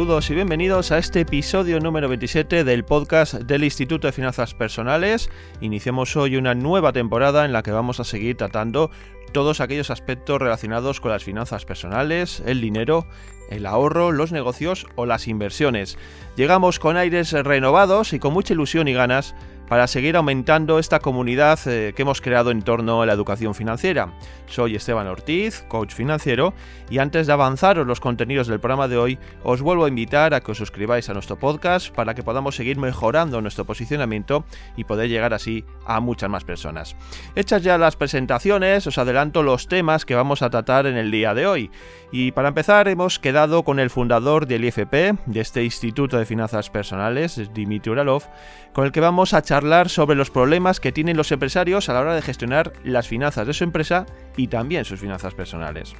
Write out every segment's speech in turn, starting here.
Saludos y bienvenidos a este episodio número 27 del podcast del Instituto de Finanzas Personales. Iniciamos hoy una nueva temporada en la que vamos a seguir tratando todos aquellos aspectos relacionados con las finanzas personales, el dinero, el ahorro, los negocios o las inversiones. Llegamos con aires renovados y con mucha ilusión y ganas para seguir aumentando esta comunidad eh, que hemos creado en torno a la educación financiera. Soy Esteban Ortiz, coach financiero, y antes de avanzaros los contenidos del programa de hoy, os vuelvo a invitar a que os suscribáis a nuestro podcast para que podamos seguir mejorando nuestro posicionamiento y poder llegar así a muchas más personas. Hechas ya las presentaciones, os adelanto los temas que vamos a tratar en el día de hoy. Y para empezar, hemos quedado con el fundador del IFP, de este Instituto de Finanzas Personales, Dimitri Uralov, con el que vamos a charlar sobre los problemas que tienen los empresarios a la hora de gestionar las finanzas de su empresa y también sus finanzas personales.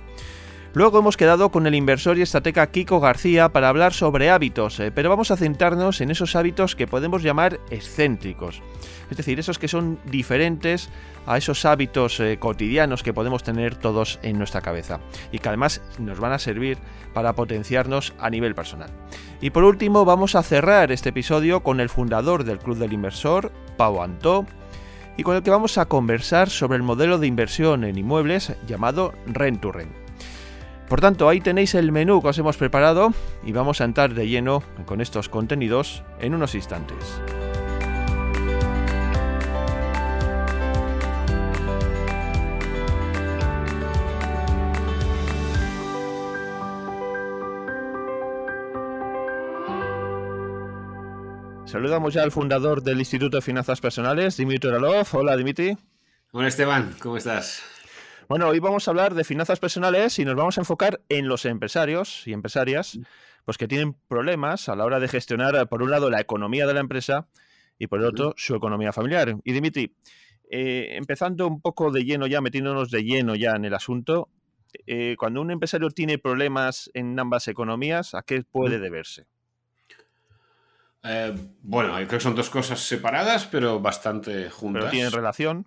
Luego hemos quedado con el inversor y estratega Kiko García para hablar sobre hábitos, eh, pero vamos a centrarnos en esos hábitos que podemos llamar excéntricos. Es decir, esos que son diferentes a esos hábitos eh, cotidianos que podemos tener todos en nuestra cabeza y que además nos van a servir para potenciarnos a nivel personal. Y por último vamos a cerrar este episodio con el fundador del Club del Inversor, Pau Antó, y con el que vamos a conversar sobre el modelo de inversión en inmuebles llamado Rent to Rent. Por tanto, ahí tenéis el menú que os hemos preparado y vamos a entrar de lleno con estos contenidos en unos instantes. Saludamos ya al fundador del Instituto de Finanzas Personales, Dimitri Oralov. Hola, Dimitri. Hola, Esteban. ¿Cómo estás? Bueno, hoy vamos a hablar de finanzas personales y nos vamos a enfocar en los empresarios y empresarias pues que tienen problemas a la hora de gestionar, por un lado, la economía de la empresa y por el otro, su economía familiar. Y Dimitri, eh, empezando un poco de lleno ya, metiéndonos de lleno ya en el asunto, eh, cuando un empresario tiene problemas en ambas economías, ¿a qué puede deberse? Eh, bueno, creo que son dos cosas separadas, pero bastante juntas. ¿Pero tienen relación?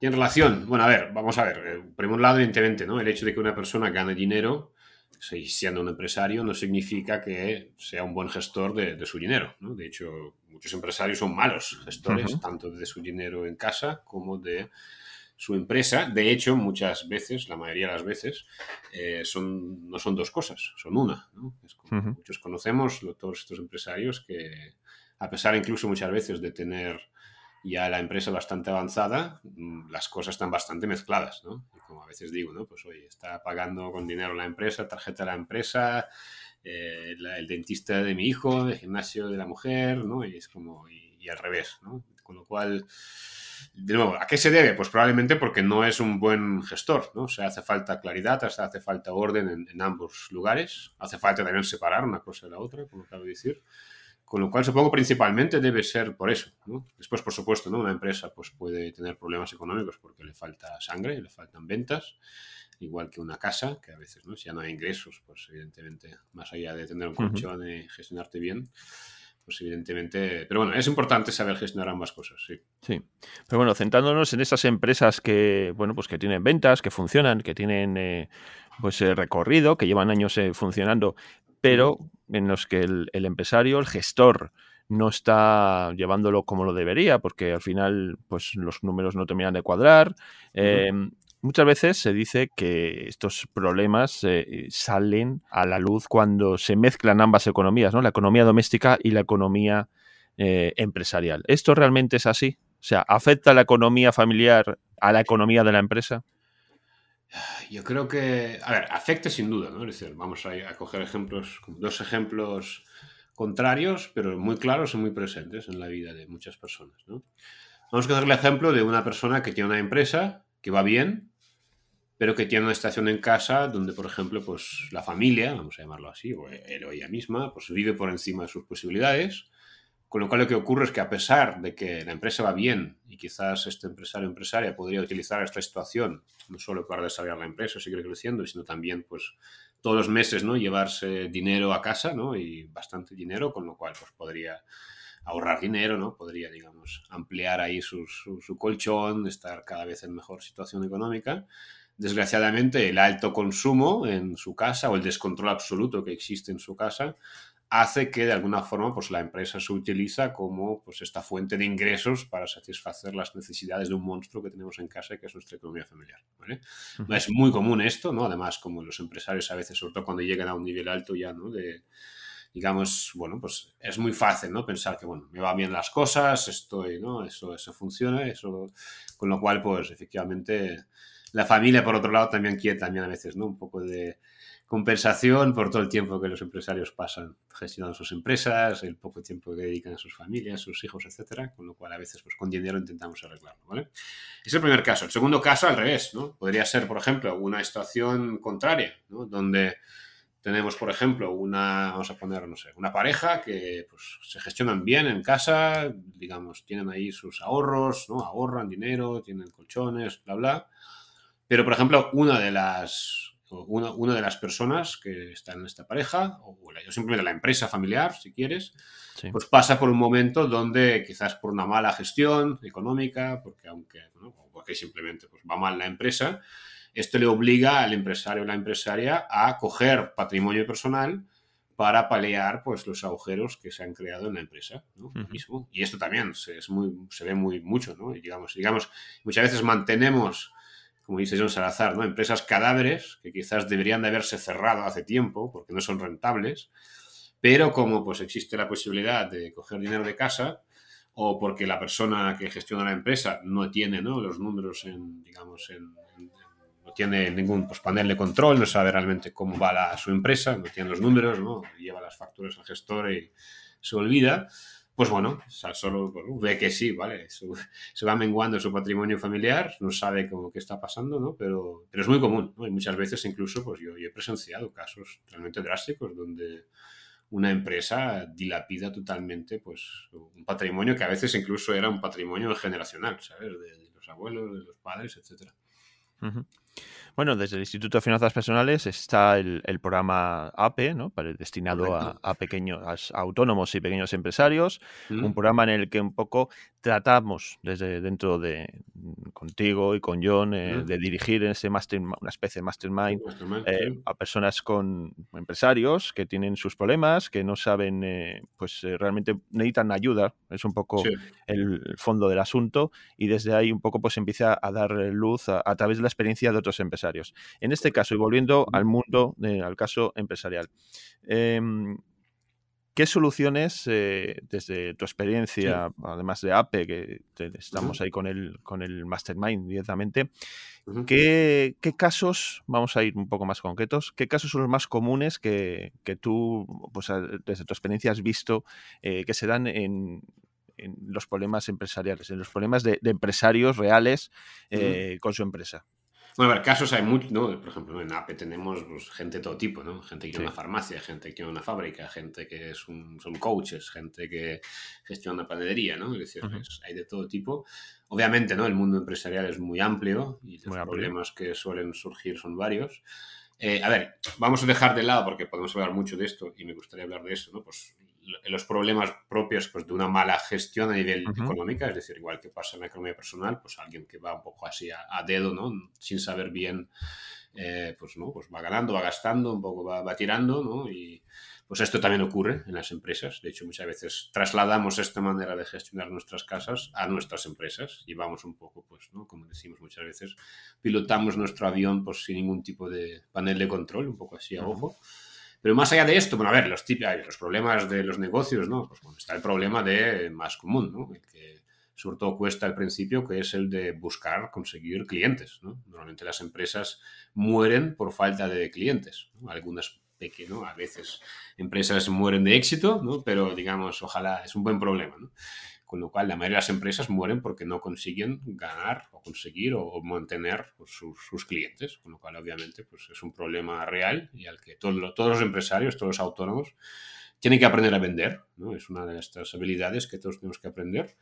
En relación, bueno, a ver, vamos a ver. Eh, por un lado, evidentemente, ¿no? El hecho de que una persona gane dinero, siendo un empresario, no significa que sea un buen gestor de, su dinero. ¿no? De hecho, muchos empresarios son malos gestores, tanto de su dinero en casa como de su empresa. De hecho, muchas veces, la mayoría de las veces, eh, son, no son dos cosas, son una. Muchos conocemos, todos estos empresarios, que a pesar incluso muchas veces de tener ya la empresa bastante avanzada, mm, las cosas están bastante mezcladas, ¿no? Y como a veces digo, ¿no? Pues oye, está pagando con dinero la empresa, tarjeta de la empresa, eh, el dentista de mi hijo, el gimnasio de la mujer, ¿no? Y es como, y, al revés, ¿no? Con lo cual, de nuevo, ¿a qué se debe? Pues probablemente porque no es un buen gestor, ¿no? O hace falta claridad, hace falta orden en, en ambos lugares, hace falta también separar una cosa de la otra, como acabo de decir. Con lo cual, supongo principalmente debe ser por eso. Después, por supuesto, ¿no? una empresa pues, puede tener problemas económicos porque le falta sangre, le faltan ventas, igual que una casa, que a veces, ¿no? si ya no hay ingresos, pues evidentemente, más allá de tener un colchón y gestionarte bien, pues evidentemente. Pero bueno, es importante saber gestionar ambas cosas, sí. Sí. Pero bueno, centrándonos en esas empresas que, bueno, pues que tienen ventas, que funcionan, que tienen eh, pues recorrido, que llevan años eh, funcionando, pero en los que el, empresario, el gestor, no está llevándolo como lo debería, porque al final pues, los números no terminan de cuadrar. Em, muchas veces se dice que estos problemas eh, salen a la luz cuando se mezclan ambas economías, ¿no? la economía doméstica y la economía eh, empresarial. ¿Esto realmente es así? O sea, ¿afecta la economía familiar a la economía de la empresa? Yo creo que, a ver, afecta sin duda, ¿no? Es decir, vamos a, coger ejemplos, dos ejemplos contrarios, pero muy claros y muy presentes en la vida de muchas personas, ¿no? Vamos a coger el ejemplo de una persona que tiene una empresa que va bien, pero que tiene una estación en casa donde, por ejemplo, pues la familia, vamos a llamarlo así, o él o ella misma, pues vive por encima de sus posibilidades con lo cual lo que ocurre es que a pesar de que la empresa va bien y quizás este empresario o empresaria podría utilizar esta situación no solo para desarrollar la empresa, seguir creciendo, sino también pues todos los meses ¿no? llevarse dinero a casa ¿no? y bastante dinero, con lo cual pues podría ahorrar dinero, ¿no? podría digamos ampliar ahí su, su colchón, estar cada vez en mejor situación económica desgraciadamente, el alto consumo en su casa o el descontrol absoluto que existe en su casa hace que de alguna forma pues, la empresa se utiliza como pues, esta fuente de ingresos para satisfacer las necesidades de un monstruo que tenemos en casa, que es nuestra economía familiar. Es muy común esto, ¿no? Además, como los empresarios a veces, sobre todo cuando llegan a un nivel alto ya, ¿no? De, digamos, bueno, pues es muy fácil, ¿no? Pensar que, bueno, me van bien las cosas, estoy, ¿no? Eso, eso funciona, eso, con lo cual, pues, efectivamente, la familia, por otro lado, también quiere también a veces, ¿no? Un poco de compensación por todo el tiempo que los empresarios pasan gestionando sus empresas, el poco tiempo que dedican a sus familias, sus hijos, etcétera, con lo cual a veces pues con dinero intentamos arreglarlo, ¿vale? Es el primer caso. El segundo caso al revés, ¿no? Podría ser, por ejemplo, una situación contraria, ¿no? Donde tenemos, por ejemplo, una, vamos a poner, no sé, una pareja que pues, se gestionan bien en casa, digamos, tienen ahí sus ahorros, ¿no? Ahorran dinero, tienen colchones, bla, bla. Pero, por ejemplo, una de las, una, una de las personas que está en esta pareja, o, simplemente la empresa familiar, si quieres, pues pasa por un momento donde quizás por una mala gestión económica, porque aunque, ¿no? porque simplemente pues, va mal la empresa, esto le obliga al empresario o la empresaria a coger patrimonio personal para paliar pues, los agujeros que se han creado en la empresa mismo. Y esto también se, es muy, se ve muy mucho, ¿no? Y digamos, digamos, muchas veces mantenemos, como dice John Salazar, ¿no? empresas cadáveres que quizás deberían de haberse cerrado hace tiempo porque no son rentables, pero como pues, existe la posibilidad de coger dinero de casa, o porque la persona que gestiona la empresa no tiene ¿no? los números en, digamos, en, no tiene ningún pues, panel de control, no sabe realmente cómo va la, su empresa, no tiene los números, ¿no? lleva las facturas al gestor y se olvida, pues bueno, solo ve que sí, ¿vale? Se, va menguando su patrimonio familiar, no sabe cómo qué está pasando, ¿no? Pero, pero es muy común, ¿no? Y muchas veces incluso, pues yo, he presenciado casos realmente drásticos donde una empresa dilapida totalmente pues un patrimonio que a veces incluso era un patrimonio generacional, ¿sabes? De, de los abuelos, de los padres, etcétera. Bueno, desde el Instituto de Finanzas Personales está el, programa APE, ¿no? destinado a, pequeños autónomos y pequeños empresarios. Un programa en el que un poco tratamos desde dentro de contigo y con John eh, de dirigir en ese master, una especie de mastermind, eh, a personas con empresarios que tienen sus problemas, que no saben, eh, pues realmente necesitan ayuda. Es un poco el fondo del asunto y desde ahí un poco pues empieza a dar luz a través de la experiencia de otros empresarios. En este caso, y volviendo al mundo, al caso empresarial, em, ¿qué soluciones, eh, desde tu experiencia, además de APE, que estamos ahí con el, con el Mastermind directamente, ¿qué, casos, vamos a ir un poco más concretos, qué casos son los más comunes que, tú, pues, desde tu experiencia, has visto eh, que se dan en, los problemas empresariales, en los problemas de, empresarios reales eh, con su empresa. Bueno, a ver, casos hay muchos, ¿no? Por ejemplo, en APE tenemos pues, gente de todo tipo, ¿no? Gente que tiene una farmacia, gente que tiene una fábrica, gente que es un, son coaches, gente que gestiona una panadería, ¿no? Es decir, hay de todo tipo. Obviamente, ¿no? El mundo empresarial es muy amplio y los problemas que suelen surgir son varios. Eh, a ver, vamos a dejar de lado, porque podemos hablar mucho de esto y me gustaría hablar de eso, ¿no? Pues los problemas propios pues, de una mala gestión a nivel económico, es decir, igual que pasa en la economía personal, pues alguien que va un poco así a, dedo, ¿no? Sin saber bien, eh, pues, ¿no? Pues va ganando, va gastando, un poco va, va, tirando, ¿no? Y pues esto también ocurre en las empresas. De hecho, muchas veces trasladamos esta manera de gestionar nuestras casas a nuestras empresas y vamos un poco, pues, ¿no? Como decimos muchas veces, pilotamos nuestro avión pues, sin ningún tipo de panel de control, un poco así a ojo. Pero más allá de esto, bueno, a ver, los, los problemas de los negocios, ¿no? Pues bueno, está el problema de más común, ¿no? El que sobre todo cuesta al principio, que es el de buscar conseguir clientes, ¿no? Normalmente las empresas mueren por falta de clientes. Algunas pequeñas, a veces empresas mueren de éxito, ¿no? Pero digamos, ojalá es un buen problema, ¿no? Con lo cual la mayoría de las empresas mueren porque no consiguen ganar o conseguir o, mantener pues, sus, clientes, con lo cual obviamente pues, es un problema real y al que todos los empresarios, todos los autónomos tienen que aprender a vender, ¿no? es una de estas habilidades que todos tenemos que aprender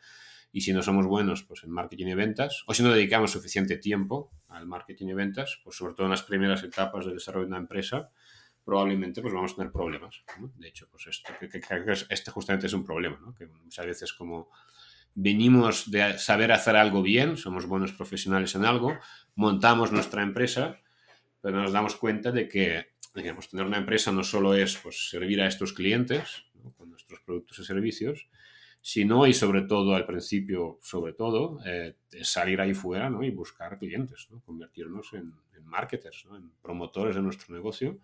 y si no somos buenos pues, en marketing y ventas o si no dedicamos suficiente tiempo al marketing y ventas, pues sobre todo en las primeras etapas del desarrollo de una empresa, probablemente pues vamos a tener problemas. De hecho, pues esto, que, este justamente es un problema, ¿no? que muchas veces como venimos de saber hacer algo bien, somos buenos profesionales en algo, montamos nuestra empresa, pero nos damos cuenta de que digamos, tener una empresa no solo es pues, servir a estos clientes con nuestros productos y servicios, sino y sobre todo al principio, sobre todo, eh, salir ahí fuera ¿no? y buscar clientes, ¿no? convertirnos en, marketers, en promotores de nuestro negocio,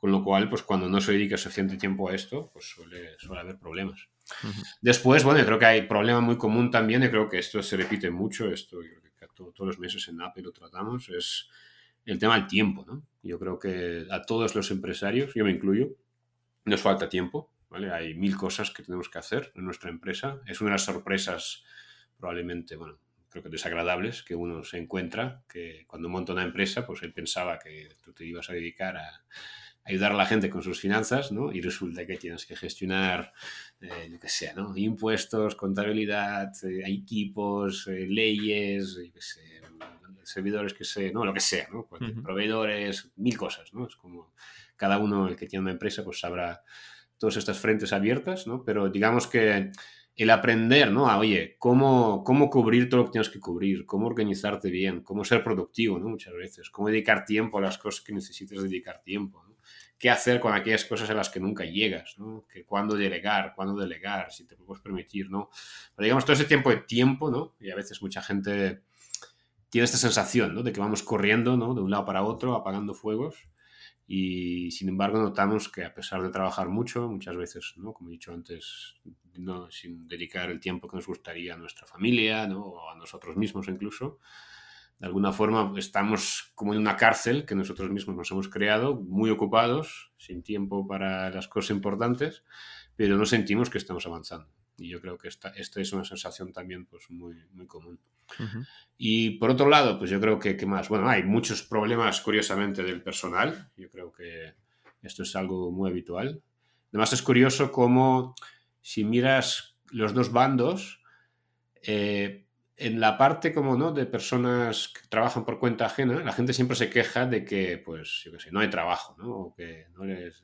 con lo cual, pues cuando no se dedica suficiente tiempo a esto, pues suele, suele haber problemas. Después, bueno, yo creo que hay problema muy común también, y creo que esto se repite mucho, esto yo creo que todos los meses en Apple lo tratamos, es el tema del tiempo, ¿no? Yo creo que a todos los empresarios, yo me incluyo, nos falta tiempo, ¿vale? Hay mil cosas que tenemos que hacer en nuestra empresa. Es una de las sorpresas probablemente, bueno, creo que desagradables que uno se encuentra, que cuando monta una empresa, pues él pensaba que tú te ibas a dedicar a ayudar a la gente con sus finanzas, ¿no? Y resulta que tienes que gestionar, eh, lo que sea, ¿no? Impuestos, contabilidad, eh, equipos, eh, leyes, servidores que sé, no, lo que sea, ¿no? Proveedores, mil cosas, ¿no? Es como cada uno, el que tiene una empresa, pues sabrá todas estas frentes abiertas, ¿no? Pero digamos que el aprender, ¿no? A, oye, ¿cómo, cómo cubrir todo lo que tienes que cubrir, cómo organizarte bien, cómo ser productivo, ¿no? Muchas veces, cómo dedicar tiempo a las cosas que necesites dedicar tiempo, ¿no? Qué hacer con aquellas cosas a las que nunca llegas, ¿no? Que cuándo delegar, cuándo delegar, si te puedes permitir, ¿no? Pero digamos, todo ese tiempo de tiempo, ¿no? Y a veces mucha gente tiene esta sensación, ¿no? De que vamos corriendo, ¿no? De un lado para otro, apagando fuegos. Y sin embargo notamos que a pesar de trabajar mucho, muchas veces, ¿no? Como he dicho antes, no, sin dedicar el tiempo que nos gustaría a nuestra familia, ¿no? O a nosotros mismos incluso, de alguna forma estamos como en una cárcel que nosotros mismos nos hemos creado, muy ocupados, sin tiempo para las cosas importantes, pero no sentimos que estamos avanzando. Y yo creo que esta, esta es una sensación también pues, muy, muy común. Y por otro lado, pues yo creo que, ¿qué más? Bueno, hay muchos problemas, curiosamente, del personal. Yo creo que esto es algo muy habitual. Además, es curioso cómo, si miras los dos bandos, eh, en la parte como no de personas que trabajan por cuenta ajena, la gente siempre se queja de que, pues, yo qué sé, no hay trabajo, ¿no? O que no les...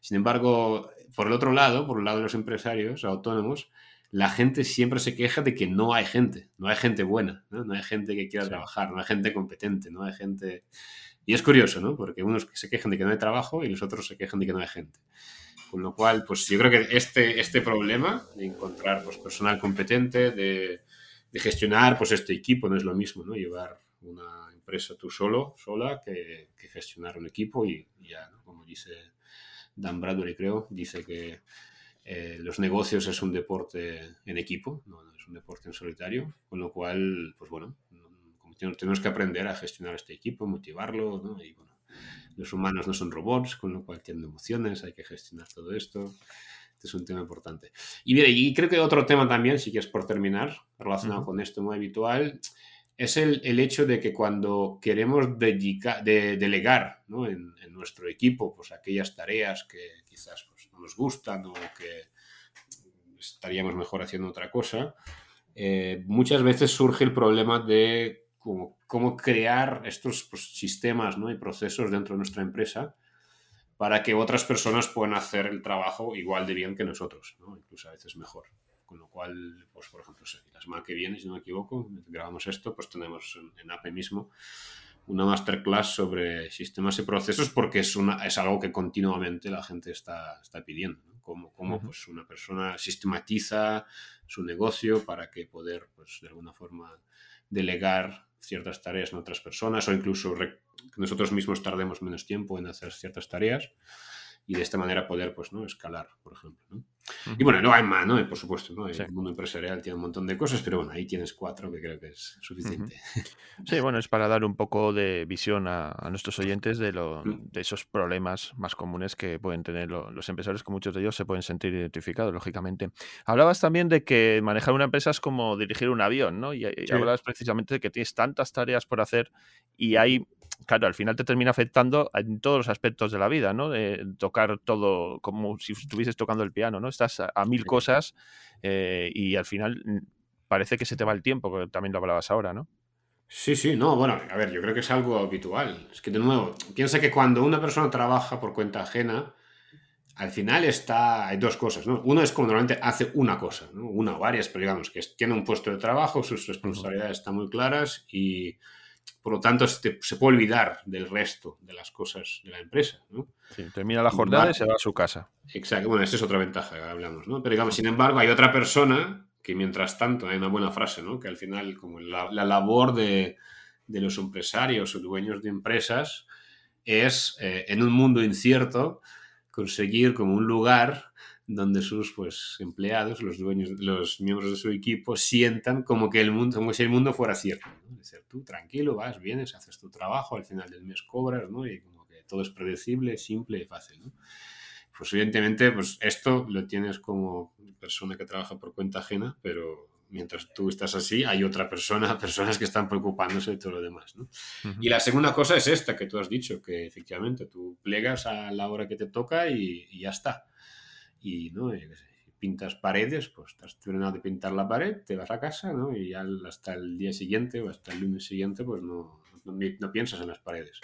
Sin embargo, por el otro lado, por el lado de los empresarios autónomos, la gente siempre se queja de que no hay gente, no hay gente buena, no, no hay gente que quiera trabajar, no hay gente competente, no hay gente... Y es curioso, ¿no? Porque unos se quejan de que no hay trabajo y los otros se quejan de que no hay gente. Con lo cual, pues yo creo que este, este problema de encontrar pues, personal competente, de de gestionar pues este equipo, no es lo mismo, ¿no? Llevar una empresa tú solo, sola, que, gestionar un equipo y, ya, como dice Dan Bradbury, creo, dice que eh, los negocios es un deporte en equipo, no, es un deporte en solitario, con lo cual, pues bueno, tenemos que aprender a gestionar este equipo, motivarlo, ¿no? Y bueno, los humanos no son robots, con lo cual tienen emociones, hay que gestionar todo esto. Este es un tema importante. Y mire, y creo que otro tema también, si quieres por terminar, relacionado con esto muy habitual, es el, el, hecho de que cuando queremos de, delegar ¿no? en, en, nuestro equipo pues, aquellas tareas que quizás pues, no nos gustan o que estaríamos mejor haciendo otra cosa, eh, muchas veces surge el problema de cómo, cómo crear estos pues, sistemas ¿no? y procesos dentro de nuestra empresa para que otras personas puedan hacer el trabajo igual de bien que nosotros, ¿no? incluso a veces mejor. Con lo cual, pues por ejemplo, la semana que viene, si no me equivoco, grabamos esto, pues tenemos en, APE mismo una masterclass sobre sistemas y procesos porque es, una, es algo que continuamente la gente está, está pidiendo. ¿no? Cómo, cómo pues, una persona sistematiza su negocio para que poder, pues, de alguna forma, delegar ciertas tareas en otras personas o incluso nosotros mismos tardemos menos tiempo en hacer ciertas tareas y de esta manera poder pues, ¿no? escalar, por ejemplo. ¿no? Y bueno, no hay más, ¿no? Por supuesto, ¿no? El mundo empresarial tiene un montón de cosas, pero bueno, ahí tienes cuatro que creo que es suficiente. Sí, bueno, es para dar un poco de visión a, nuestros oyentes de, lo, mm. de esos problemas más comunes que pueden tener los empresarios, que muchos de ellos se pueden sentir identificados, lógicamente. Hablabas también de que manejar una empresa es como dirigir un avión, ¿no? Y, y hablabas precisamente de que tienes tantas tareas por hacer y hay claro, al final te termina afectando en todos los aspectos de la vida, ¿no? De tocar todo como si estuvieses tocando el piano, ¿no? Estás a, mil cosas eh, y al final mm, parece que se te va el tiempo, que también lo hablabas ahora, ¿no? Sí, sí, no, bueno, a ver, yo creo que es algo habitual. Es que de nuevo, piensa que cuando una persona trabaja por cuenta ajena, al final está, hay dos cosas, ¿no? Uno es como normalmente hace una cosa, ¿no? Una o varias, pero digamos que tiene un puesto de trabajo, sus responsabilidades están muy claras y por lo tanto se, puede olvidar del resto de las cosas de la empresa, ¿no? termina la jornada y se va a su casa. Exacto, bueno, esa es otra ventaja que hablamos, ¿no? Pero digamos, sin embargo, hay otra persona que mientras tanto, hay una buena frase, ¿no? Que al final, como la, labor de, de, los empresarios o dueños de empresas es, eh, en un mundo incierto, conseguir como un lugar donde sus pues, empleados, los dueños, los miembros de su equipo, sientan como que el mundo, como si el mundo fuera cierto. ¿no? Es decir, tú tranquilo, vas, vienes, haces tu trabajo, al final del mes cobras, ¿no? Y como que todo es predecible, simple y fácil, ¿no? Pues evidentemente, pues esto lo tienes como persona que trabaja por cuenta ajena, pero mientras tú estás así, hay otra persona, personas que están preocupándose de todo lo demás. ¿no? Y la segunda cosa es esta que tú has dicho, que efectivamente tú plegas a la hora que te toca y, ya está. Y ¿no? pintas paredes, pues estás terminado de pintar la pared, te vas a casa ¿no? y ya hasta el día siguiente o hasta el lunes siguiente pues no, no, no piensas en las paredes.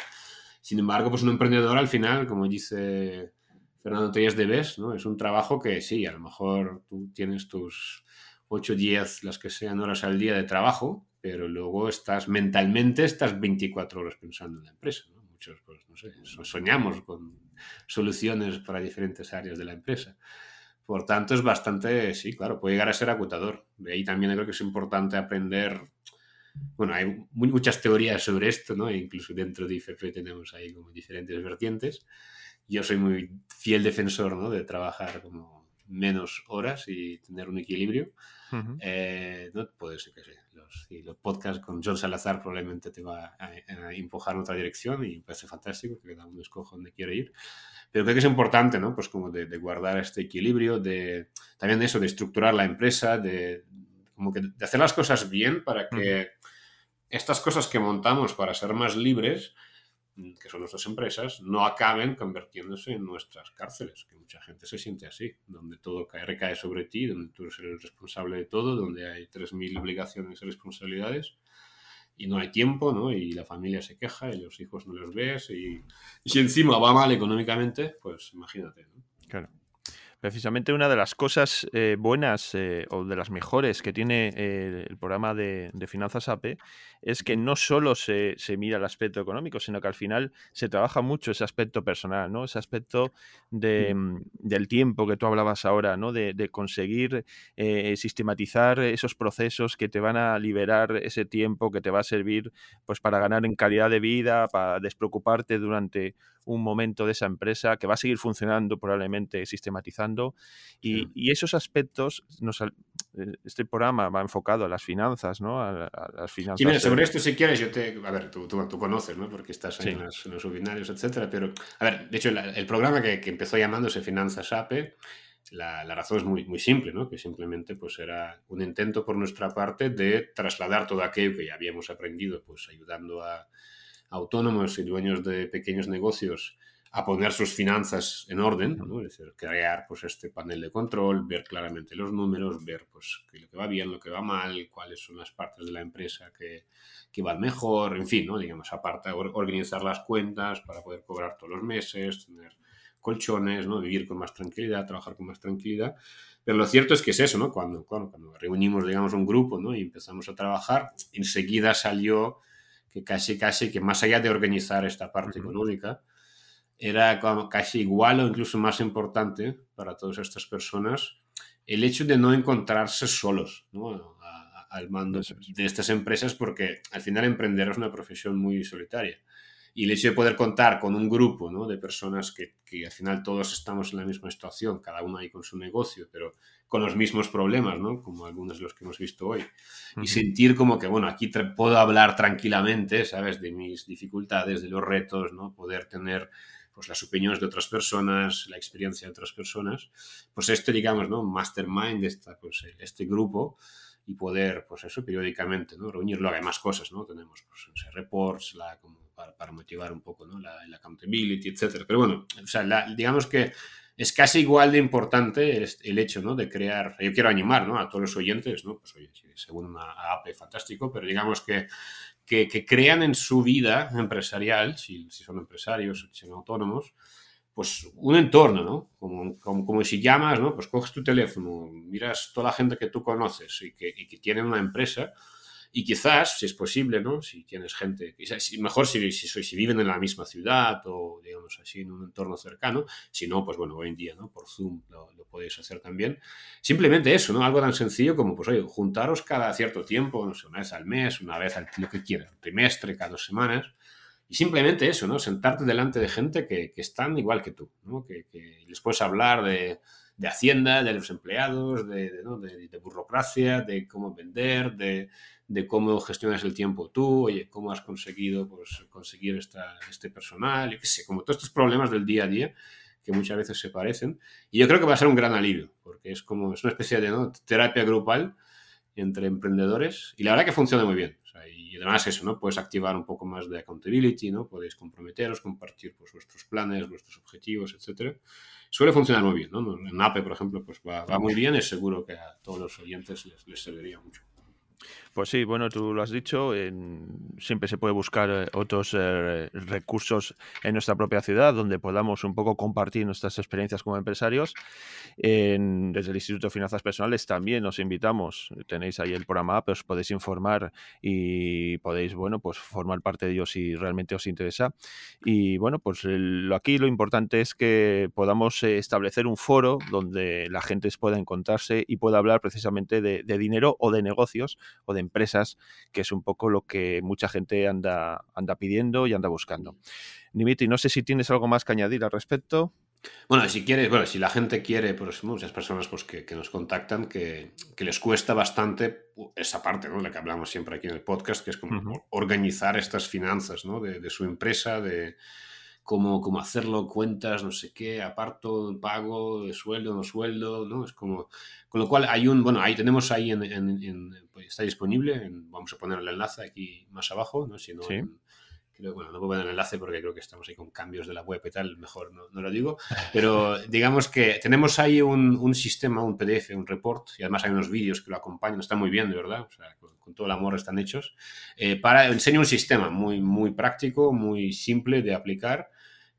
Sin embargo, pues un emprendedor al final, como dice Fernando Tellas de Bes, ¿no? es un trabajo que sí, a lo mejor tú tienes tus 8, 10, las que sean horas al día de trabajo, pero luego estás mentalmente, estás 24 horas pensando en la empresa. Muchos, pues, no sé, soñamos con soluciones para diferentes áreas de la empresa. Por tanto, es bastante, sí, claro, puede llegar a ser acotador. De ahí también creo que es importante aprender. Bueno, hay muchas teorías sobre esto, ¿no? E incluso dentro de IFP tenemos ahí como diferentes vertientes. Yo soy muy fiel defensor, ¿no? De trabajar como menos horas y tener un equilibrio. Eh, no puede ser que sí. Los, los podcasts con John Salazar probablemente te va a, empujar en otra dirección y me parece fantástico que cada uno escoja donde quiere ir. Pero creo que es importante, ¿no? Pues como de, guardar este equilibrio, de también de eso, de estructurar la empresa, de como que de hacer las cosas bien para que estas cosas que montamos para ser más libres que son nuestras empresas, no acaben convirtiéndose en nuestras cárceles, que mucha gente se siente así, donde todo cae, recae sobre ti, donde tú eres el responsable de todo, donde hay 3.000 obligaciones y responsabilidades y no hay tiempo, ¿no? Y la familia se queja y los hijos no los ves y, y si encima va mal económicamente, pues imagínate, ¿no? Claro. Precisamente una de las cosas eh, buenas eh, o de las mejores que tiene eh, el programa de, Finanzas APE es que no solo se, mira el aspecto económico, sino que al final se trabaja mucho ese aspecto personal, ¿no? Ese aspecto de, mm, del tiempo que tú hablabas ahora, ¿no? De, de conseguir sistematizar esos procesos que te van a liberar ese tiempo que te va a servir pues para ganar en calidad de vida, para despreocuparte durante un momento de esa empresa que va a seguir funcionando probablemente sistematizando y, esos aspectos nos, eh, este programa va enfocado a las finanzas, ¿no? A, las finanzas. sobre esto si quieres yo te, a ver, tú, tú, conoces, ¿no? Porque estás en, los, webinarios, etcétera, pero a ver, de hecho el programa que, que, empezó llamándose Finanzas APE la, la, razón es muy, muy simple, ¿no? que simplemente pues, era un intento por nuestra parte de trasladar todo aquello que ya habíamos aprendido, pues ayudando a, autónomos y dueños de pequeños negocios a poner sus finanzas en orden, es decir, crear pues, este panel de control, ver claramente los números, ver pues, lo que va bien, lo que va mal, cuáles son las partes de la empresa que, que van mejor, en fin, ¿no? digamos, aparte, organizar las cuentas para poder cobrar todos los meses, tener colchones, ¿no? vivir con más tranquilidad, trabajar con más tranquilidad. Pero lo cierto es que es eso, ¿no? Cuando, cuando, cuando reunimos, digamos, un grupo ¿no? y empezamos a trabajar, enseguida salió que casi, casi, que más allá de organizar esta parte económica, era casi igual o incluso más importante para todas estas personas el hecho de no encontrarse solos al mando de estas empresas, porque al final emprender es una profesión muy solitaria. Y el hecho de poder contar con un grupo ¿no? de personas que, que, al final todos estamos en la misma situación, cada uno ahí con su negocio, pero con los mismos problemas, ¿no? como algunos de los que hemos visto hoy. Y sentir como que, bueno, aquí puedo hablar tranquilamente, ¿sabes? De mis dificultades, de los retos, ¿no? Poder tener pues las opiniones de otras personas, la experiencia de otras personas. Pues este, digamos, ¿no? Mastermind, esta, pues, este grupo, y poder, pues eso, periódicamente, ¿no? Reunirlo. Hay más cosas, ¿no? Tenemos, pues, reports, la, como para, motivar un poco, ¿no? La, accountability, etcétera. Pero bueno, o sea, digamos que es casi igual de importante el, hecho, ¿no? De crear, yo quiero animar, ¿no? A todos los oyentes, ¿no? Pues oye, según una app, fantástico, pero digamos que, que, crean en su vida empresarial, si, si son empresarios, si son autónomos, pues un entorno, ¿no? Como, como, si llamas, ¿no? Pues coges tu teléfono, miras toda la gente que tú conoces y que, y que tienen una empresa y quizás, si es posible, ¿no? Si tienes gente, quizás, mejor si, si, si, viven en la misma ciudad o, digamos así, en un entorno cercano. Si no, pues bueno, hoy en día, ¿no? Por Zoom lo, lo, podéis hacer también. Simplemente eso, ¿no? Algo tan sencillo como, pues oye, juntaros cada cierto tiempo, no sé, una vez al mes, una vez al lo que quieras, trimestre, cada dos semanas. Y simplemente eso, ¿no? Sentarte delante de gente que, que están igual que tú, ¿no? Que, que les puedes hablar de, de Hacienda, de los empleados, de, de, ¿no? de, burocracia, de cómo vender, de, de cómo gestionas el tiempo tú, oye, cómo has conseguido pues, conseguir esta, este personal, yo qué sé, como todos estos problemas del día a día que muchas veces se parecen. Y yo creo que va a ser un gran alivio, porque es como es una especie de terapia grupal entre emprendedores y la verdad que funciona muy bien. Y además eso, ¿no? Puedes activar un poco más de accountability, ¿no? Podéis comprometeros, compartir pues, vuestros planes, vuestros objetivos, etcétera. Suele funcionar muy bien, ¿no? En APE, por ejemplo, pues va, va muy bien y seguro que a todos los oyentes les, les serviría mucho. Pues sí, bueno, tú lo has dicho, en, siempre se puede buscar eh, otros eh, recursos en nuestra propia ciudad donde podamos un poco compartir nuestras experiencias como empresarios. Desde el Instituto de Finanzas Personales también os invitamos, tenéis ahí el programa App, os podéis informar y podéis, bueno, pues formar parte de ello si realmente os interesa. Y bueno, pues el, aquí lo importante es que podamos eh, establecer un foro donde la gente pueda encontrarse y pueda hablar precisamente de dinero o de negocios o de empresas, que es un poco lo que mucha gente anda, anda pidiendo y anda buscando. Nimiti, no sé si tienes algo más que añadir al respecto. Bueno, si quieres, bueno, si la gente quiere, pues muchas personas pues, que, que nos contactan, que, que, les cuesta bastante esa parte, ¿no? La que hablamos siempre aquí en el podcast, que es como uh -huh. organizar estas finanzas, ¿no? De, de su empresa, de, cómo, cómo hacerlo, cuentas, no sé qué, aparto, pago, sueldo, no sueldo, ¿no? Es como... Con lo cual hay un... Bueno, ahí tenemos ahí en... en, en pues está disponible, en, vamos a poner el enlace aquí más abajo, ¿no? Si no, sí. creo, bueno, no puedo poner el enlace porque creo que estamos ahí con cambios de la web y tal, mejor no, no lo digo, pero digamos que tenemos ahí un, un, sistema, un PDF, un report, y además hay unos vídeos que lo acompañan, está muy bien, de verdad, o sea, con, con todo el amor están hechos, eh, para enseñar un sistema muy, muy práctico, muy simple de aplicar,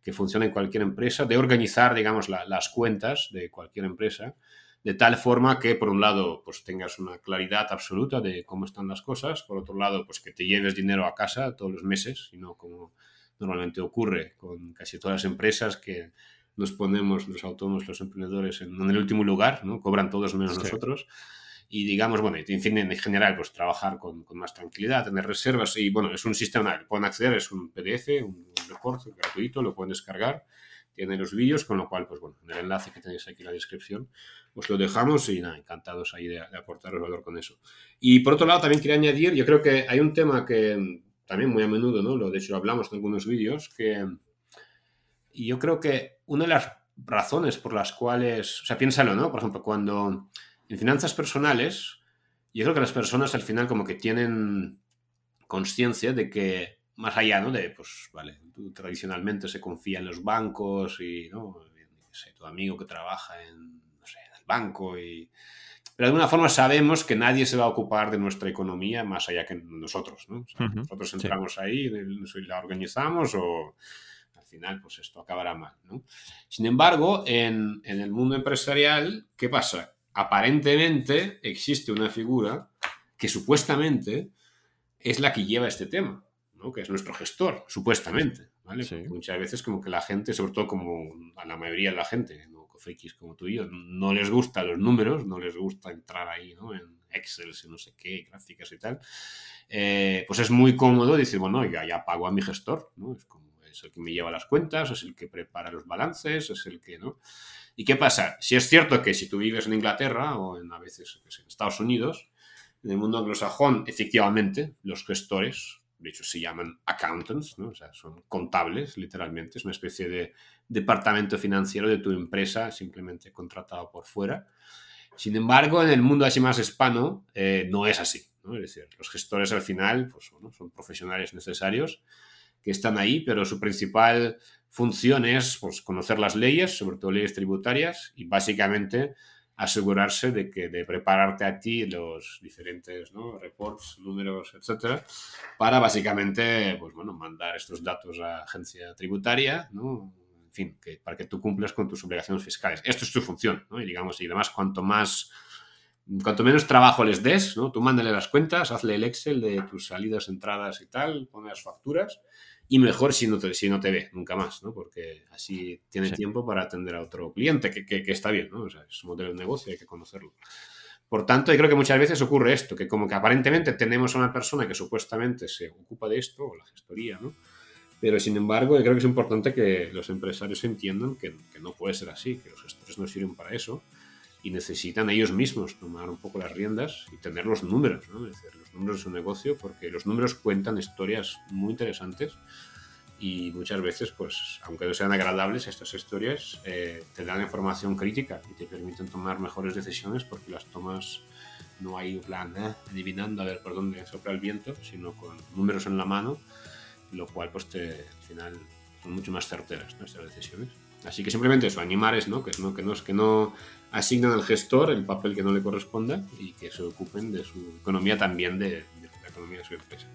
que funciona en cualquier empresa, de organizar, digamos, la, las cuentas de cualquier empresa, de tal forma que, por un lado, pues tengas una claridad absoluta de cómo están las cosas, por otro lado, pues que te lleves dinero a casa todos los meses, y no como normalmente ocurre con casi todas las empresas que nos ponemos los autónomos, los emprendedores en, en el último lugar, ¿no? Cobran todos menos sí. nosotros y digamos, bueno, en general, pues trabajar con, con, más tranquilidad, tener reservas y bueno, es un sistema que pueden acceder, es un PDF, un, un gratuito, lo pueden descargar, tiene los vídeos, con lo cual, pues bueno, en el enlace que tenéis aquí en la descripción, os lo dejamos y nada, encantados ahí de, de aportaros valor con eso. Y por otro lado, también quería añadir, yo creo que hay un tema que también muy a menudo, ¿no? Lo, de hecho, hablamos en algunos vídeos, que yo creo que una de las razones por las cuales, o sea, piénsalo, ¿no? Por ejemplo, cuando en finanzas personales, yo creo que las personas al final como que tienen conciencia de que más allá, ¿no? De, pues, vale, tú tradicionalmente se confía en los bancos y, ¿no? Sé, tu amigo que trabaja en, no sé, en el banco y... Pero de alguna forma sabemos que nadie se va a ocupar de nuestra economía más allá que nosotros, ¿no? O sea, uh -huh. Nosotros entramos sí. ahí la organizamos o al final pues esto acabará mal, ¿no? Sin embargo, en, en el mundo empresarial, ¿qué pasa? Aparentemente existe una figura que supuestamente es la que lleva este tema, ¿no? que es nuestro gestor, supuestamente. ¿vale? Sí. Muchas veces como que la gente, sobre todo como a la mayoría de la gente, ¿no? frikis como tú y yo, no les gustan los números, no les gusta entrar ahí ¿no? en Excel, y no sé qué, gráficas y tal, eh, pues es muy cómodo decir, bueno, ya, ya pago a mi gestor, ¿no? es como es el que me lleva las cuentas, es el que prepara los balances, es el que, ¿no? ¿Y qué pasa? Si es cierto que si tú vives en Inglaterra o en, a veces en Estados Unidos, en el mundo anglosajón, efectivamente, los gestores, de hecho se llaman accountants, ¿no? o sea, son contables, literalmente, es una especie de departamento financiero de tu empresa, simplemente contratado por fuera. Sin embargo, en el mundo así más hispano, eh, no es así. ¿no? Es decir, los gestores al final pues, bueno, son profesionales necesarios que están ahí, pero su principal función es pues, conocer las leyes, sobre todo leyes tributarias, y básicamente asegurarse de que de prepararte a ti los diferentes reports, números, etcétera, para básicamente pues, bueno, mandar estos datos a agencia tributaria, ¿no? en fin, que, para que tú cumplas con tus obligaciones fiscales. Esto es tu función, ¿no? Y digamos, y además, cuanto más, cuanto menos trabajo les des, ¿no? Tú mándale las cuentas, hazle el Excel de tus salidas, entradas y tal, pon las facturas, y mejor si no te, si no te ve nunca más, ¿no? Porque así tiene tiempo para atender a otro cliente, que, que, que está bien, ¿no? O sea, es un modelo de negocio, hay que conocerlo. Por tanto, yo creo que muchas veces ocurre esto, que como que aparentemente tenemos a una persona que supuestamente se ocupa de esto, o la gestoría, ¿no? Pero sin embargo, yo creo que es importante que los empresarios entiendan que, que, no puede ser así, que los gestores no sirven para eso y necesitan ellos mismos tomar un poco las riendas y tener los números, ¿no? Es decir, los números de su negocio, porque los números cuentan historias muy interesantes y muchas veces, pues, aunque no sean agradables estas historias, eh, te dan información crítica y te permiten tomar mejores decisiones porque las tomas no hay un plan ¿eh? adivinando a ver por dónde sopla el viento, sino con números en la mano, lo cual, pues, te, al final son mucho más certeras nuestras decisiones. Así que simplemente eso, animar es, ¿no? Que, ¿no? que, no, que no asignan al gestor el papel que no le corresponda y que se ocupen de su economía también, de, la economía de su empresa.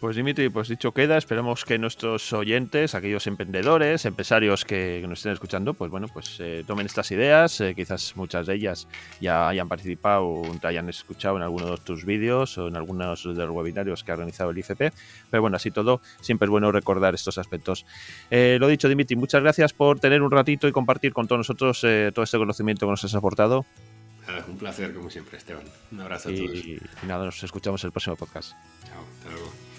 Pues Dimitri, pues dicho queda, esperemos que nuestros oyentes, aquellos emprendedores, empresarios que, nos estén escuchando, pues bueno, pues eh, tomen estas ideas, eh, quizás muchas de ellas ya hayan participado o te hayan escuchado en alguno de tus vídeos o en algunos de los webinarios que ha organizado el ICP, pero bueno, así todo, siempre es bueno recordar estos aspectos. Eh, lo dicho, Dimitri, muchas gracias por tener un ratito y compartir con todos nosotros todo este conocimiento que nos has aportado. Un placer, como siempre, Esteban. Un abrazo a y, todos. Y nada, nos escuchamos en el próximo podcast. Chao, hasta luego.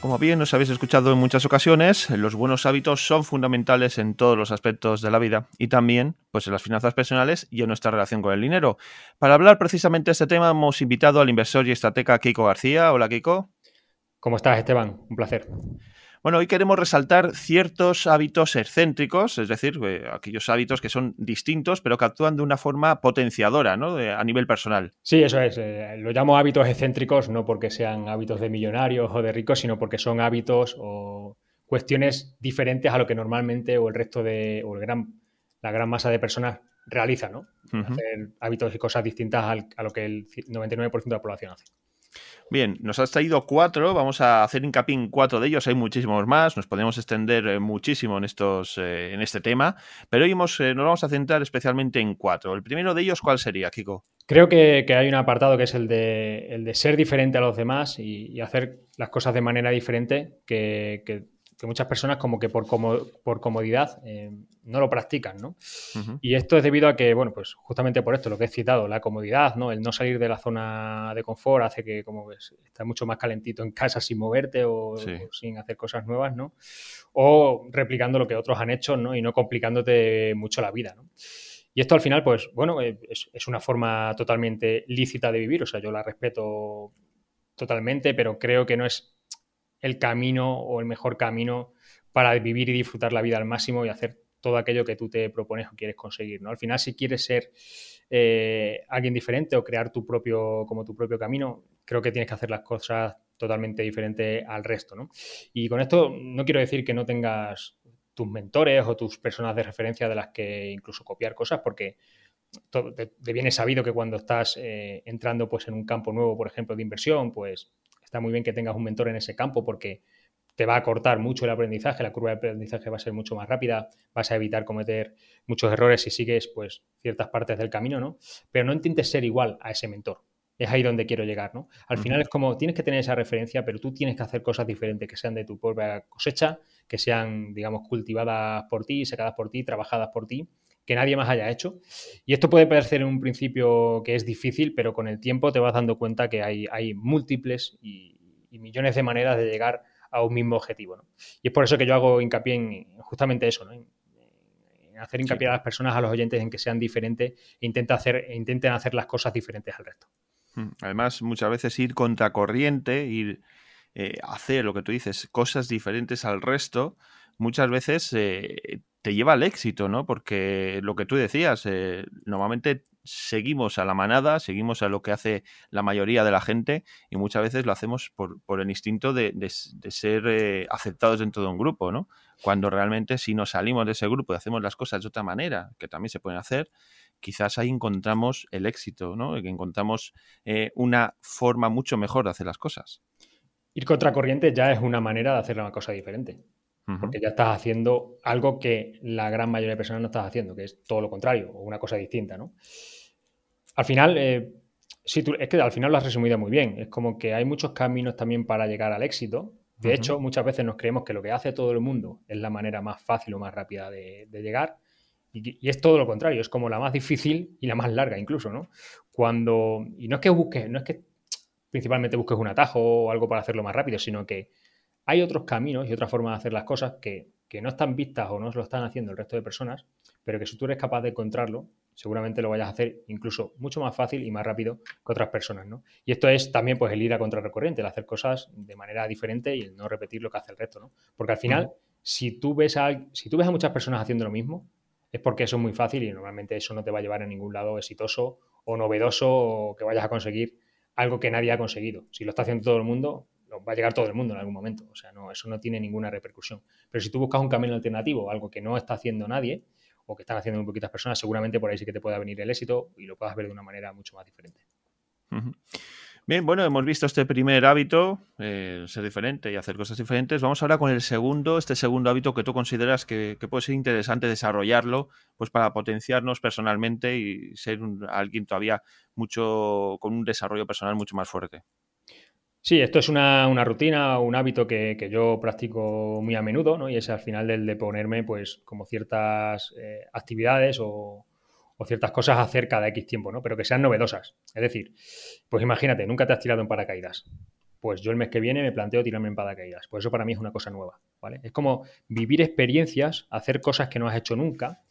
Como bien nos habéis escuchado en muchas ocasiones, los buenos hábitos son fundamentales en todos los aspectos de la vida y también pues, en las finanzas personales y en nuestra relación con el dinero. Para hablar precisamente de este tema hemos invitado al inversor y estratega Kiko García. Hola Kiko. ¿Cómo estás Esteban? Un placer. Bueno, hoy queremos resaltar ciertos hábitos excéntricos, es decir, eh, aquellos hábitos que son distintos, pero que actúan de una forma potenciadora, ¿no? De, a nivel personal. Sí, eso es. Eh, lo llamo hábitos excéntricos no porque sean hábitos de millonarios o de ricos, sino porque son hábitos o cuestiones diferentes a lo que normalmente o el resto de, o el gran, la gran masa de personas realiza, ¿no? Uh -huh. Hacer hábitos y cosas distintas al, a lo que el 99% de la población hace. Bien, nos has traído cuatro, vamos a hacer hincapié en cuatro de ellos, hay muchísimos más, nos podemos extender eh, muchísimo en, estos, eh, en este tema, pero hoy hemos, eh, nos vamos a centrar especialmente en cuatro. El primero de ellos, ¿cuál sería, Kiko? Creo que, hay un apartado que es el de, el de ser diferente a los demás y, hacer las cosas de manera diferente que que muchas personas como que por, como, por comodidad eh, no lo practican, ¿no? Uh -huh. Y esto es debido a que, bueno, pues justamente por esto, lo que he citado, la comodidad, ¿no? El no salir de la zona de confort hace que como ves, estás mucho más calentito en casa sin moverte o, sí. o, sin hacer cosas nuevas, ¿no? O replicando lo que otros han hecho, ¿no? Y no complicándote mucho la vida, ¿no? Y esto al final, pues, bueno, es, es una forma totalmente lícita de vivir, o sea, yo la respeto totalmente, pero creo que no es el camino o el mejor camino para vivir y disfrutar la vida al máximo y hacer todo aquello que tú te propones o quieres conseguir. ¿no? Al final, si quieres ser eh, alguien diferente o crear tu propio, como tu propio camino, creo que tienes que hacer las cosas totalmente diferentes al resto. ¿no? Y con esto no quiero decir que no tengas tus mentores o tus personas de referencia de las que incluso copiar cosas, porque todo, de bien es sabido que cuando estás eh, entrando pues, en un campo nuevo, por ejemplo, de inversión, pues está muy bien que tengas un mentor en ese campo porque te va a cortar mucho el aprendizaje, la curva de aprendizaje va a ser mucho más rápida, vas a evitar cometer muchos errores si sigues pues ciertas partes del camino, ¿no? Pero no intentes ser igual a ese mentor. Es ahí donde quiero llegar, ¿no? Al uh -huh. final es como tienes que tener esa referencia, pero tú tienes que hacer cosas diferentes que sean de tu propia cosecha, que sean, digamos, cultivadas por ti, secadas por ti, trabajadas por ti, que nadie más haya hecho. Y esto puede parecer en un principio que es difícil, pero con el tiempo te vas dando cuenta que hay, hay múltiples y, y, millones de maneras de llegar a un mismo objetivo. ¿no? Y es por eso que yo hago hincapié en justamente eso, ¿no? en, en hacer hincapié sí. a las personas, a los oyentes, en que sean diferentes e intenta hacer, e intenten hacer las cosas diferentes al resto. Hmm. Además, muchas veces ir contracorriente, ir eh, hacer lo que tú dices, cosas diferentes al resto, muchas veces eh, te lleva al éxito, ¿no? Porque lo que tú decías, eh, normalmente seguimos a la manada, seguimos a lo que hace la mayoría de la gente y muchas veces lo hacemos por, el instinto de, de, ser eh, aceptados dentro de un grupo, ¿no? Cuando realmente si nos salimos de ese grupo y hacemos las cosas de otra manera, que también se pueden hacer, quizás ahí encontramos el éxito, ¿no? Que encontramos eh, una forma mucho mejor de hacer las cosas. Ir contracorriente ya es una manera de hacer una cosa diferente. Porque ya estás haciendo algo que la gran mayoría de personas no estás haciendo, que es todo lo contrario, o una cosa distinta, ¿no? Al final, eh, tú, es que al final lo has resumido muy bien. Es como que hay muchos caminos también para llegar al éxito. De hecho, muchas veces nos creemos que lo que hace todo el mundo es la manera más fácil o más rápida de, llegar. Y, es todo lo contrario, es como la más difícil y la más larga incluso, ¿no? Cuando, y no es que busques, no es que principalmente busques un atajo o algo para hacerlo más rápido, sino que hay otros caminos y otras formas de hacer las cosas que, no están vistas o no lo están haciendo el resto de personas, pero que si tú eres capaz de encontrarlo, seguramente lo vayas a hacer incluso mucho más fácil y más rápido que otras personas, ¿no? Y esto es también pues el ir a contrarrecorriente, el hacer cosas de manera diferente y el no repetir lo que hace el resto, ¿no? Porque al final, si, tú ves a, si tú ves a muchas personas haciendo lo mismo, es porque eso es muy fácil y normalmente eso no te va a llevar a ningún lado exitoso o novedoso o que vayas a conseguir algo que nadie ha conseguido. Si lo está haciendo todo el mundo, va a llegar todo el mundo en algún momento. O sea, no, eso no tiene ninguna repercusión. Pero si tú buscas un camino alternativo, algo que no está haciendo nadie o que están haciendo muy poquitas personas, seguramente por ahí sí que te pueda venir el éxito y lo puedas ver de una manera mucho más diferente. Bien, bueno, hemos visto este primer hábito, ser diferente y hacer cosas diferentes. Vamos ahora con el segundo, este segundo hábito que tú consideras que, puede ser interesante desarrollarlo, pues para potenciarnos personalmente y ser alguien todavía mucho con un desarrollo personal mucho más fuerte. Sí, esto es una, una rutina, un hábito que, yo practico muy a menudo, ¿no? Y es al final del de ponerme, pues, como ciertas eh, actividades o, ciertas cosas acerca de X tiempo, ¿no? Pero que sean novedosas. Es decir, pues imagínate, nunca te has tirado en paracaídas. Pues yo el mes que viene me planteo tirarme en paracaídas. Pues eso para mí es una cosa nueva, ¿vale? Es como vivir experiencias, hacer cosas que no has hecho nunca.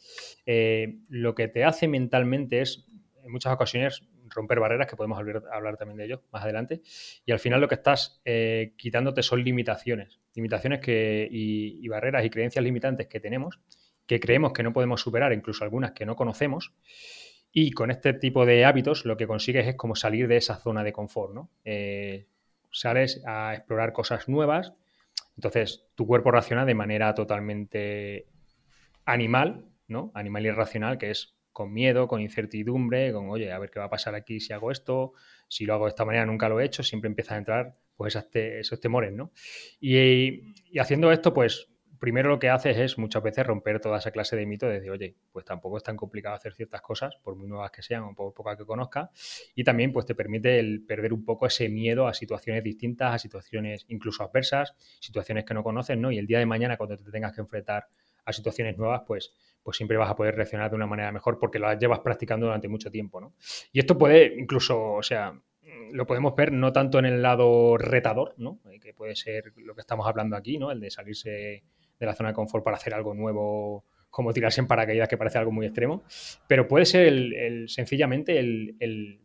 Eh, lo que te hace mentalmente es, en muchas ocasiones, romper barreras, que podemos hablar, también de ello más adelante. Y al final lo que estás eh, quitándote son limitaciones, limitaciones que, y, barreras y creencias limitantes que tenemos, que creemos que no podemos superar, incluso algunas que no conocemos. Y con este tipo de hábitos lo que consigues es como salir de esa zona de confort, ¿no? Eh, sales a explorar cosas nuevas, entonces tu cuerpo reacciona de manera totalmente animal, ¿no? Animal irracional, que es con miedo, con incertidumbre, con, oye, a ver qué va a pasar aquí si hago esto, si lo hago de esta manera nunca lo he hecho, siempre empiezan a entrar pues esos temores, ¿no? Y, haciendo esto, pues primero lo que haces es muchas veces romper toda esa clase de mito de decir, oye, pues tampoco es tan complicado hacer ciertas cosas, por muy nuevas que sean o por pocas que conozca, y también pues te permite el perder un poco ese miedo a situaciones distintas, a situaciones incluso adversas, situaciones que no conoces, ¿no? Y el día de mañana cuando te tengas que enfrentar a situaciones nuevas, pues pues siempre vas a poder reaccionar de una manera mejor porque lo llevas practicando durante mucho tiempo, ¿no? Y esto puede incluso, o sea, lo podemos ver no tanto en el lado retador, ¿no? Eh, que puede ser lo que estamos hablando aquí, ¿no? El de salirse de la zona de confort para hacer algo nuevo, como tirarse en paracaídas, que parece algo muy extremo, pero puede ser el, sencillamente el, el,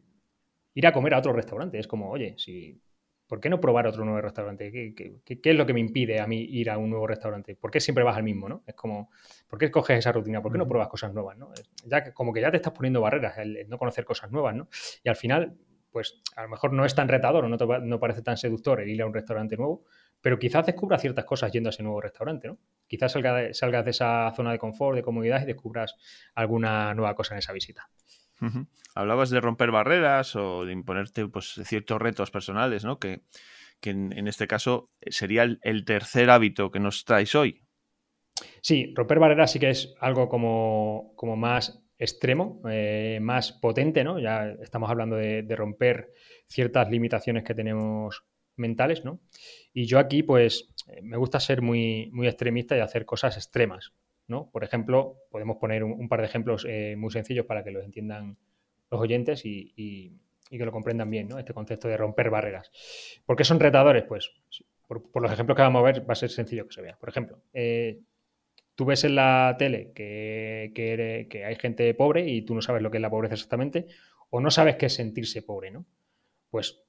ir a comer a otro restaurante. Es como, oye, si ¿Por qué no probar otro nuevo restaurante? ¿Qué, es lo que me impide a mí ir a un nuevo restaurante? ¿Por qué siempre vas al mismo? ¿no? Es como, ¿por qué escoges esa rutina? ¿Por qué no pruebas cosas nuevas? ¿no? Ya, como que ya te estás poniendo barreras, el, no conocer cosas nuevas, ¿no? Y al final, pues a lo mejor no es tan retador o no, no parece tan seductor el ir a un restaurante nuevo, pero quizás descubras ciertas cosas yendo a ese nuevo restaurante, ¿no? Quizás salgas de esa zona de confort, de comodidad y descubras alguna nueva cosa en esa visita. Hablabas de romper barreras o de imponerte pues, ciertos retos personales, ¿no? Que, en, este caso sería el, tercer hábito que nos traes hoy. Sí, romper barreras sí que es algo como, como más extremo, eh, más potente, ¿no? Ya estamos hablando de, romper ciertas limitaciones que tenemos mentales, ¿no? Y yo aquí, pues, me gusta ser muy, muy extremista y hacer cosas extremas, ¿no? Por ejemplo, podemos poner un, par de ejemplos eh, muy sencillos para que los entiendan los oyentes y, que lo comprendan bien, ¿no? Este concepto de romper barreras. ¿Por qué son retadores? Pues por, los ejemplos que vamos a ver va a ser sencillo que se vea. Por ejemplo, eh, tú ves en la tele que, que, hay gente pobre y tú no sabes lo que es la pobreza exactamente o no sabes qué es sentirse pobre, ¿no? Pues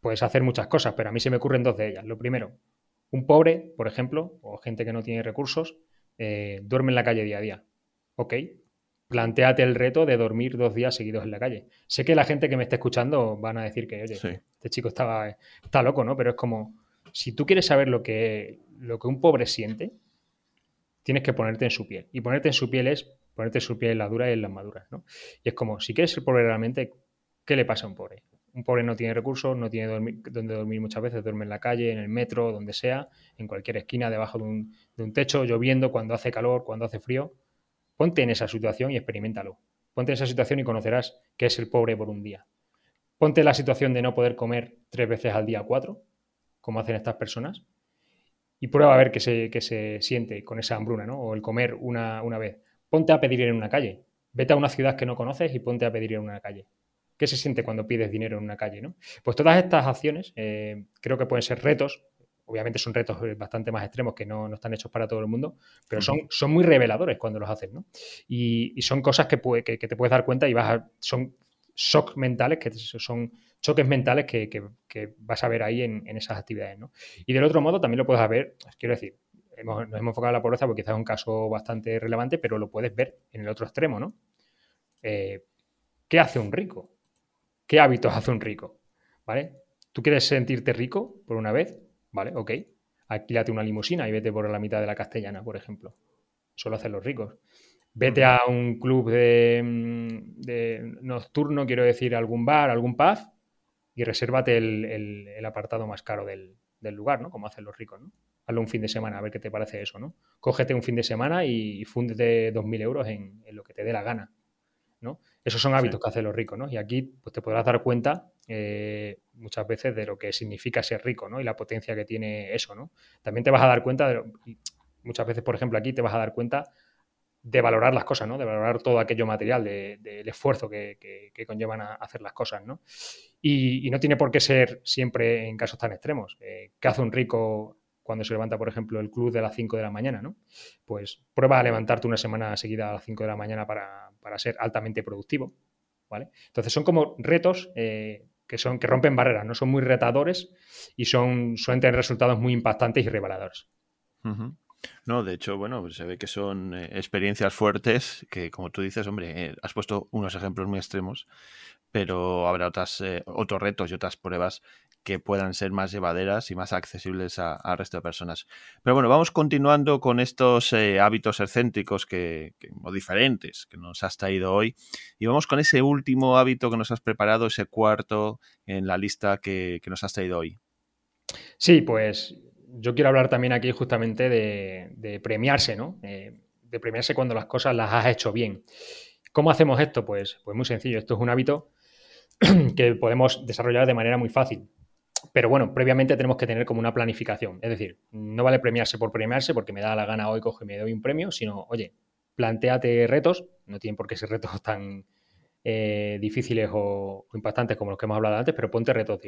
puedes hacer muchas cosas, pero a mí se me ocurren dos de ellas. Lo primero, un pobre, por ejemplo, o gente que no tiene recursos, eh, duerme en la calle día a día. Ok, planteate el reto de dormir dos días seguidos en la calle. Sé que la gente que me está escuchando van a decir que, oye, este chico estaba, está loco, ¿no? Pero es como, si tú quieres saber lo que, lo que un pobre siente, tienes que ponerte en su piel. Y ponerte en su piel es ponerte en su piel en la dura y en las maduras, ¿no? Y es como, si quieres ser pobre realmente, ¿qué le pasa a un pobre? Un pobre no tiene recursos, no tiene donde dormir muchas veces, duerme en la calle, en el metro, donde sea, en cualquier esquina, debajo de un, techo, lloviendo, cuando hace calor, cuando hace frío. Ponte en esa situación y experimentalo. Ponte en esa situación y conocerás qué es el pobre por un día. Ponte en la situación de no poder comer tres veces al día cuatro, como hacen estas personas, y prueba a ver qué se, se siente con esa hambruna, ¿no? O el comer una vez. Ponte a pedir en una calle. Vete a una ciudad que no conoces y ponte a pedir en una calle. ¿Qué se siente cuando pides dinero en una calle? ¿no? Pues todas estas acciones eh, creo que pueden ser retos. Obviamente son retos bastante más extremos que no, están hechos para todo el mundo, pero son, son muy reveladores cuando los haces. ¿no? Y, son cosas que, que, te puedes dar cuenta y vas a, son shocks mentales, que son choques mentales que, vas a ver ahí en, esas actividades. ¿no? Y del otro modo también lo puedes ver, quiero decir, hemos, nos hemos enfocado en la pobreza porque quizás es un caso bastante relevante, pero lo puedes ver en el otro extremo, ¿no? Eh, ¿Qué hace un rico? ¿Qué hábitos hace un rico? ¿Vale? ¿Tú quieres sentirte rico por una vez? ¿Vale? Ok. Alquílate una limusina y vete por la mitad de la castellana, por ejemplo. Solo hacen los ricos. Vete a un club de, mm, nocturno, quiero decir, algún bar, algún pub, y resérvate el, apartado más caro del, lugar, ¿no? Como hacen los ricos, ¿no? Hazlo un fin de semana, a ver qué te parece eso, ¿no? Cógete un fin de semana y, fúndete 2.000 euros en, lo que te dé la gana, ¿no? Esos son hábitos que hacen los ricos, ¿no? Y aquí pues, te podrás dar cuenta eh, muchas veces de lo que significa ser rico, ¿no? Y la potencia que tiene eso, ¿no? También te vas a dar cuenta, de muchas veces, por ejemplo, aquí te vas a dar cuenta de valorar las cosas, ¿no? De valorar todo aquello material, del esfuerzo que, conllevan a hacer las cosas, ¿no? Y, no tiene por qué ser siempre en casos tan extremos. Eh, ¿Qué hace un rico cuando se levanta, por ejemplo, el club de las 5 de la mañana, ¿no? Pues prueba a levantarte una semana seguida a las 5 de la mañana para, ser altamente productivo, ¿vale? Entonces son como retos eh, que, son, que rompen barreras, ¿no? Son muy retadores y son, suelen tener resultados muy impactantes y reveladores. No, de hecho, bueno, se ve que son eh, experiencias fuertes que, como tú dices, hombre, eh, has puesto unos ejemplos muy extremos, pero habrá otras, otros retos y otras pruebas que puedan ser más llevaderas y más accesibles al resto de personas. Pero bueno, vamos continuando con estos eh, hábitos excéntricos que, o diferentes que nos has traído hoy. Y vamos con ese último hábito que nos has preparado, ese cuarto en la lista que, nos has traído hoy. Sí, pues yo quiero hablar también aquí justamente de, premiarse, ¿no? Eh, de premiarse cuando las cosas las has hecho bien. ¿Cómo hacemos esto? Pues, pues muy sencillo. Esto es un hábito que podemos desarrollar de manera muy fácil. Pero bueno, previamente tenemos que tener como una planificación. Es decir, no vale premiarse por premiarse porque me da la gana hoy, coge y me doy un premio, sino, oye, planteate retos, no tienen por qué ser retos tan eh, difíciles o, impactantes como los que hemos hablado antes, pero ponte retos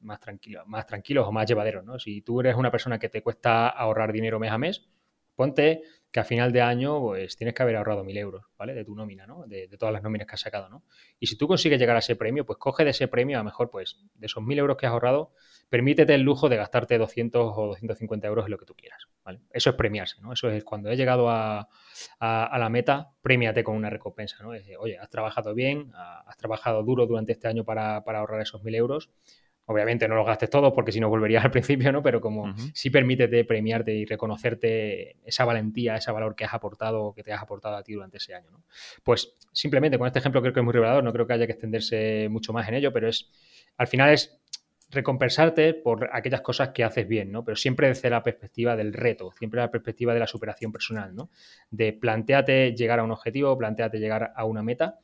más, tranquilos, más tranquilos o más llevaderos. ¿no? Si tú eres una persona que te cuesta ahorrar dinero mes a mes, ponte que a final de año pues tienes que haber ahorrado mil euros, ¿vale? De tu nómina, ¿no? De, todas las nóminas que has sacado, ¿no? Y si tú consigues llegar a ese premio, pues coge de ese premio, a lo mejor, pues, de esos mil euros que has ahorrado, permítete el lujo de gastarte 200 o 250 euros en lo que tú quieras, ¿vale? Eso es premiarse, ¿no? Eso es cuando he llegado a, la meta, premiate con una recompensa, ¿no? Oye, has trabajado bien, has trabajado duro durante este año para ahorrar esos mil euros, Obviamente no los gastes todos porque si no volverías al principio, ¿no? Pero como sí permítete premiarte y reconocerte esa valentía, ese valor que has aportado, que te has aportado a ti durante ese año, ¿no? Pues simplemente con este ejemplo creo que es muy revelador, no creo que haya que extenderse mucho más en ello, pero es, al final es recompensarte por aquellas cosas que haces bien, ¿no? Pero siempre desde la perspectiva del reto, siempre la perspectiva de la superación personal, ¿no? De planteate llegar a un objetivo, planteate llegar a una meta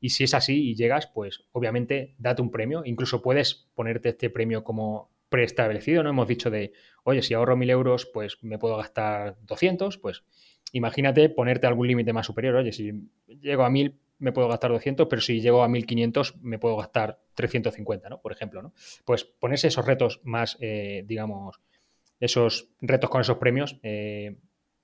y si es así y llegas, pues obviamente date un premio. Incluso puedes ponerte este premio como preestablecido, ¿no? Hemos dicho de, oye, si ahorro mil euros, pues me puedo gastar 200, pues imagínate ponerte algún límite más superior. Oye, si llego a mil, me puedo gastar 200, pero si llego a 1500, me puedo gastar 350, ¿no? Por ejemplo, ¿no? Pues ponerse esos retos más, eh, digamos, esos retos con esos premios eh,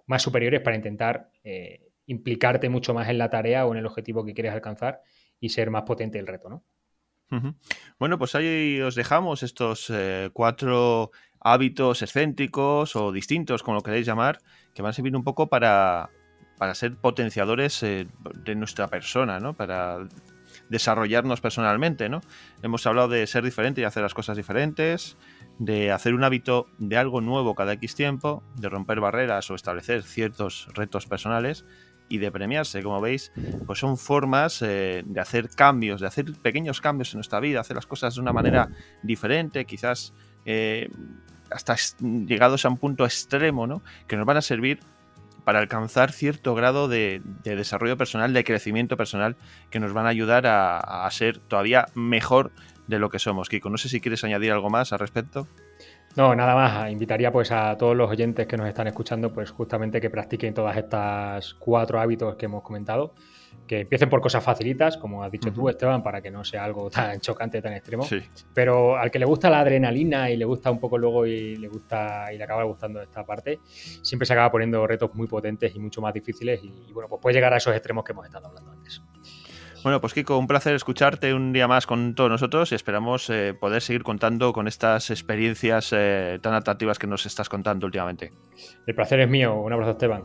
más superiores para intentar eh, implicarte mucho más en la tarea o en el objetivo que quieres alcanzar y ser más potente el reto, ¿no? Bueno, pues ahí os dejamos estos eh, cuatro hábitos excéntricos o distintos, como lo queréis llamar, que van a servir un poco para, para ser potenciadores eh, de nuestra persona, ¿no? Para desarrollarnos personalmente, ¿no? Hemos hablado de ser diferente y hacer las cosas diferentes, de hacer un hábito de algo nuevo cada X tiempo, de romper barreras o establecer ciertos retos personales y de premiarse, como veis, pues son formas eh, de hacer cambios, de hacer pequeños cambios en nuestra vida, hacer las cosas de una manera diferente, quizás eh, hasta llegados a un punto extremo, ¿no? Que nos van a servir para alcanzar cierto grado de, desarrollo personal, de crecimiento personal, que nos van a ayudar a, a, ser todavía mejor de lo que somos. Kiko, no sé si quieres añadir algo más al respecto. No, nada más. Invitaría pues a todos los oyentes que nos están escuchando, pues justamente que practiquen todas estas cuatro hábitos que hemos comentado que empiecen por cosas facilitas, como has dicho tú, Esteban, para que no sea algo tan chocante, tan extremo. Pero al que le gusta la adrenalina y le gusta un poco luego y le gusta y le acaba gustando esta parte, siempre se acaba poniendo retos muy potentes y mucho más difíciles y, bueno, pues puede llegar a esos extremos que hemos estado hablando antes. Bueno, pues Kiko, un placer escucharte un día más con todos nosotros y esperamos eh, poder seguir contando con estas experiencias eh, tan atractivas que nos estás contando últimamente. El placer es mío. Un abrazo, Esteban.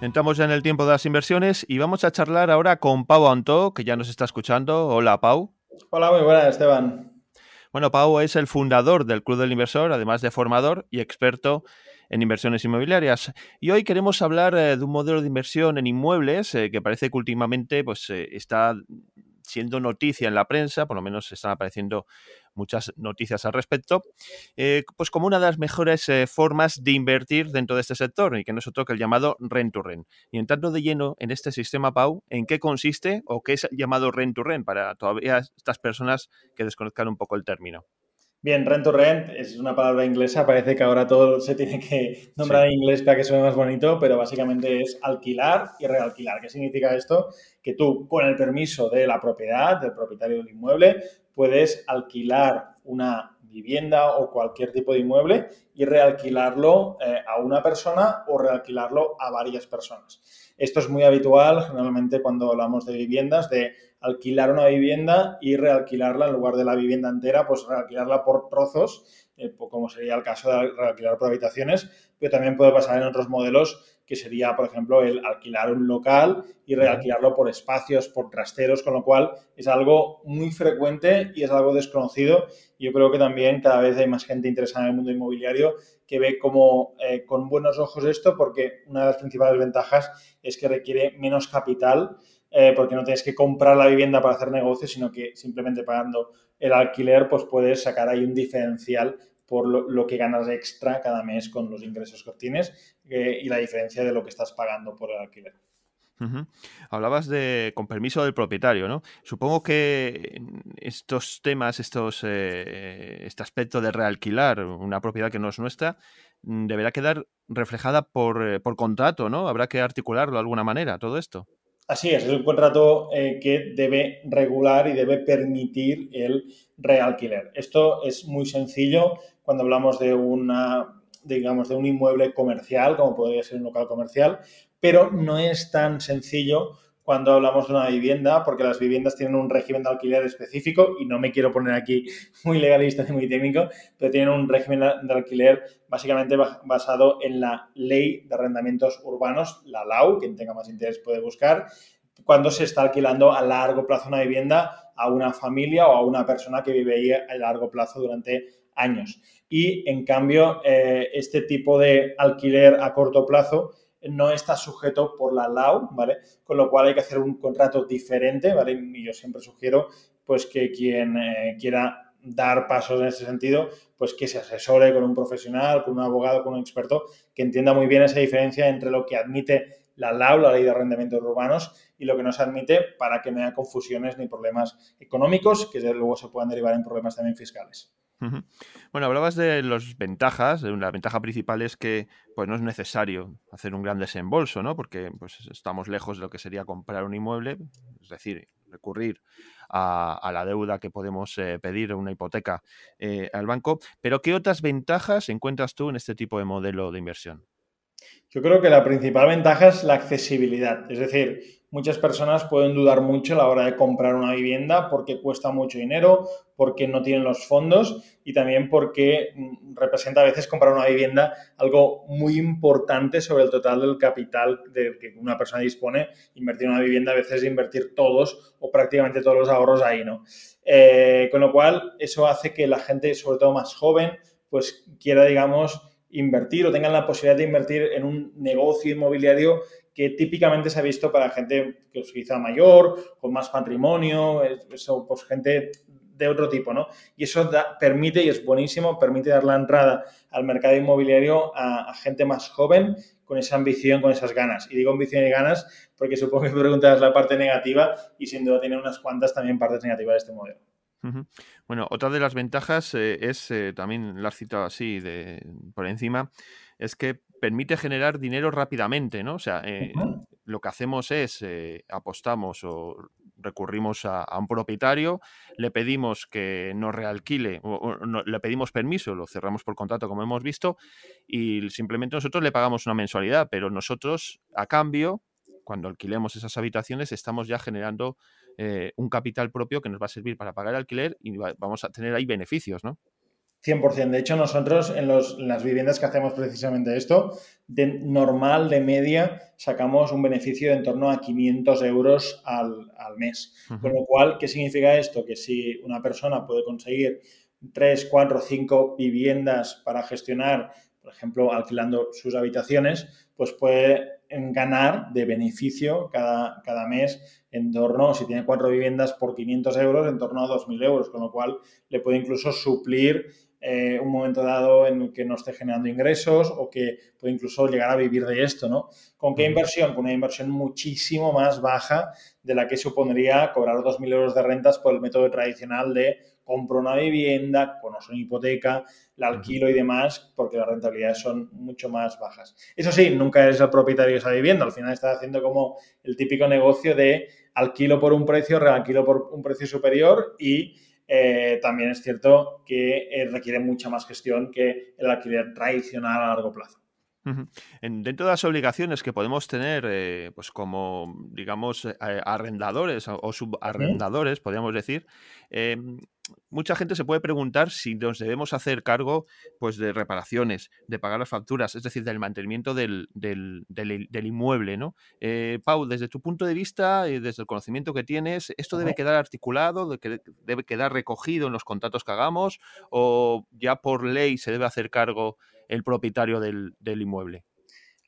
Entramos ya en el tiempo de las inversiones y vamos a charlar ahora con Pau Antó, que ya nos está escuchando. Hola, Pau. Hola, muy buenas, Esteban. Bueno, Pau es el fundador del Club del Inversor, además de formador y experto en inversiones inmobiliarias. Y hoy queremos hablar eh, de un modelo de inversión en inmuebles eh, que parece que últimamente pues, eh, está siendo noticia en la prensa, por lo menos están apareciendo muchas noticias al respecto, eh, pues como una de las mejores eh, formas de invertir dentro de este sector y que no es otro que el llamado rent to rent. Y entrando de lleno en este sistema, Pau, ¿en qué consiste o qué es el llamado rent to rent para todavía estas personas que desconozcan un poco el término? Bien, rent to rent es una palabra inglesa, parece que ahora todo se tiene que nombrar en inglés para que suene más bonito, pero básicamente es alquilar y realquilar. ¿Qué significa esto? Que tú, con el permiso de la propiedad, del propietario del inmueble, puedes alquilar una vivienda o cualquier tipo de inmueble y realquilarlo eh, a una persona o realquilarlo a varias personas. Esto es muy habitual generalmente cuando hablamos de viviendas, de alquilar una vivienda y realquilarla en lugar de la vivienda entera, pues realquilarla por trozos, eh, como sería el caso de realquilar por habitaciones, pero también puede pasar en otros modelos que sería, por ejemplo, el alquilar un local y realquilarlo por espacios, por trasteros, con lo cual es algo muy frecuente y es algo desconocido. Yo creo que también cada vez hay más gente interesada en el mundo inmobiliario que ve como eh, con buenos ojos esto, porque una de las principales ventajas es que requiere menos capital eh, porque no tienes que comprar la vivienda para hacer negocio, sino que simplemente pagando el alquiler, pues puedes sacar ahí un diferencial por lo, que ganas extra cada mes con los ingresos que obtienes eh, y la diferencia de lo que estás pagando por el alquiler. Hablabas de con permiso del propietario, ¿no? Supongo que estos temas, estos, eh, este aspecto de realquilar una propiedad que no es nuestra, mm, deberá quedar reflejada por, por contrato, ¿no? Habrá que articularlo de alguna manera, todo esto. Así es, es un contrato eh, que debe regular y debe permitir el realquiler. Esto es muy sencillo cuando hablamos de una, digamos, de un inmueble comercial, como podría ser un local comercial, pero no es tan sencillo cuando hablamos de una vivienda, porque las viviendas tienen un régimen de alquiler específico y no me quiero poner aquí muy legalista ni muy técnico, pero tienen un régimen de alquiler básicamente basado en la ley de arrendamientos urbanos, la LAU, quien tenga más interés puede buscar, cuando se está alquilando a largo plazo una vivienda a una familia o a una persona que vive ahí a largo plazo durante años. Y en cambio, eh, este tipo de alquiler a corto plazo no está sujeto por la LAU, ¿vale? Con lo cual hay que hacer un contrato diferente, ¿vale? Y yo siempre sugiero, pues, que quien eh, quiera dar pasos en ese sentido, pues que se asesore con un profesional, con un abogado, con un experto, que entienda muy bien esa diferencia entre lo que admite la LAU, la Ley de Arrendamientos Urbanos, y lo que no se admite para que no haya confusiones ni problemas económicos, que luego se puedan derivar en problemas también fiscales. Bueno, hablabas de las ventajas. La ventaja principal es que pues, no es necesario hacer un gran desembolso, ¿no? Porque pues, estamos lejos de lo que sería comprar un inmueble, es decir, recurrir a, la deuda que podemos eh, pedir, una hipoteca eh, al banco. Pero, ¿qué otras ventajas encuentras tú en este tipo de modelo de inversión? Yo creo que la principal ventaja es la accesibilidad. Es decir, muchas personas pueden dudar mucho a la hora de comprar una vivienda porque cuesta mucho dinero, porque no tienen los fondos y también porque mm, representa a veces comprar una vivienda algo muy importante sobre el total del capital de que una persona dispone. Invertir en una vivienda a veces es invertir todos o prácticamente todos los ahorros ahí, ¿no? Eh, con lo cual, eso hace que la gente, sobre todo más joven, pues quiera, digamos, invertir o tengan la posibilidad de invertir en un negocio inmobiliario que típicamente se ha visto para gente que es quizá mayor, con más patrimonio, eso, pues gente de otro tipo, ¿no? Y eso permite, y es buenísimo, permite dar la entrada al mercado inmobiliario a, gente más joven con esa ambición, con esas ganas. Y digo ambición y ganas porque supongo que preguntas la parte negativa y sin duda tiene unas cuantas también partes negativas de este modelo. Bueno, otra de las ventajas eh, es, eh, también la has citado así de, por encima, es que permite generar dinero rápidamente, ¿no? O sea, eh, lo que hacemos es apostamos o recurrimos a, un propietario, le pedimos que nos realquile, o, le pedimos permiso, lo cerramos por contrato como hemos visto, y simplemente nosotros le pagamos una mensualidad, pero nosotros a cambio, cuando alquilemos esas habitaciones, estamos ya generando eh, un capital propio que nos va a servir para pagar el alquiler y vamos a tener ahí beneficios, ¿no? 100%. De hecho, nosotros en, las viviendas que hacemos precisamente esto, de normal, de media, sacamos un beneficio de en torno a 500 euros al, mes. Con lo cual, ¿qué significa esto? Que si una persona puede conseguir 3, 4, 5 viviendas para gestionar, por ejemplo, alquilando sus habitaciones, pues puede ganar de beneficio cada, cada mes en torno, si tiene cuatro viviendas por 500 euros, en torno a 2.000 euros, con lo cual le puede incluso suplir eh, un momento dado en el que no esté generando ingresos o que puede incluso llegar a vivir de esto, ¿no? ¿Con qué inversión? Con una inversión muchísimo más baja de la que supondría cobrar 2.000 euros de rentas por el método tradicional de compro una vivienda, conozco una hipoteca, la alquilo y demás, porque las rentabilidades son mucho más bajas. Eso sí, nunca eres el propietario de esa vivienda, al final estás haciendo como el típico negocio de alquilo por un precio, realquilo por un precio superior y eh, también es cierto que eh, requiere mucha más gestión que el alquiler tradicional a largo plazo. dentro de las obligaciones que podemos tener, eh, pues como, digamos, arrendadores o, subarrendadores, podríamos decir, em, mucha gente se puede preguntar si nos debemos hacer cargo pues, de reparaciones, de pagar las facturas, es decir, del mantenimiento del, inmueble. ¿no? Eh, Pau, desde tu punto de vista, y desde el conocimiento que tienes, ¿esto debe quedar articulado, debe quedar recogido en los contratos que hagamos o ya por ley se debe hacer cargo el propietario del, inmueble?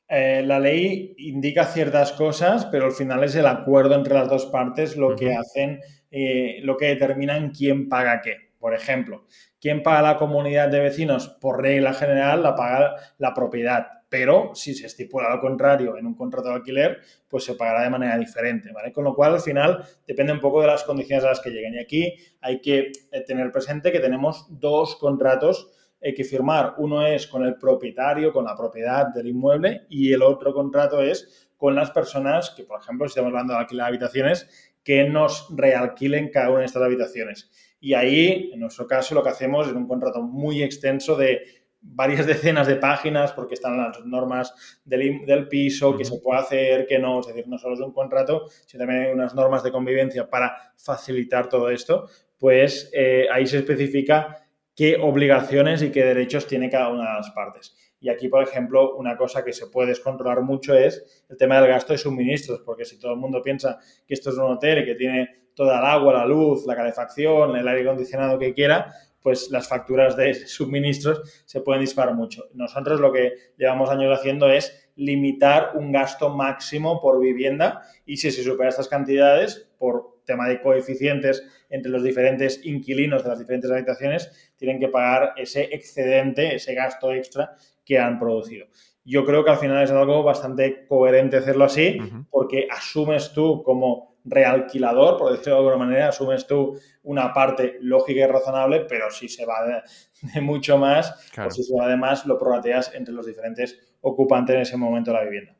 Eh, la ley indica ciertas cosas, pero al final es el acuerdo entre las dos partes lo que hacen eh, lo que determinan quién paga qué. Por ejemplo, ¿quién paga la comunidad de vecinos? Por regla general la paga la propiedad, pero si se estipula lo contrario en un contrato de alquiler, pues se pagará de manera diferente, ¿vale? Con lo cual, al final, depende un poco de las condiciones a las que lleguen. Y aquí hay que eh, tener presente que tenemos dos contratos hay que firmar. Uno es con el propietario, con la propiedad del inmueble, y el otro contrato es con las personas que, por ejemplo, si estamos hablando de alquiler de habitaciones, que nos realquilen cada una de estas habitaciones. Y ahí, en nuestro caso, lo que hacemos es un contrato muy extenso de varias decenas de páginas porque están las normas del, piso, que se puede hacer, que no, es decir, no solo es un contrato, sino también hay unas normas de convivencia para facilitar todo esto, pues eh, ahí se especifica qué obligaciones y qué derechos tiene cada una de las partes. Y aquí, por ejemplo, una cosa que se puede descontrolar mucho es el tema del gasto de suministros, porque si todo el mundo piensa que esto es un hotel y que tiene toda el agua, la luz, la calefacción, el aire acondicionado que quiera, pues las facturas de suministros se pueden disparar mucho. Nosotros lo que llevamos años haciendo es limitar un gasto máximo por vivienda y si se supera estas cantidades, por tema de coeficientes entre los diferentes inquilinos de las diferentes habitaciones, tienen que pagar ese excedente, ese gasto extra que han producido. Yo creo que al final es algo bastante coherente hacerlo así, porque asumes tú como realquilador, por decirlo de alguna manera, asumes tú una parte lógica y razonable, pero si se va de, mucho más, o si se va de más, lo prorrateas entre los diferentes ocupantes en ese momento de la vivienda.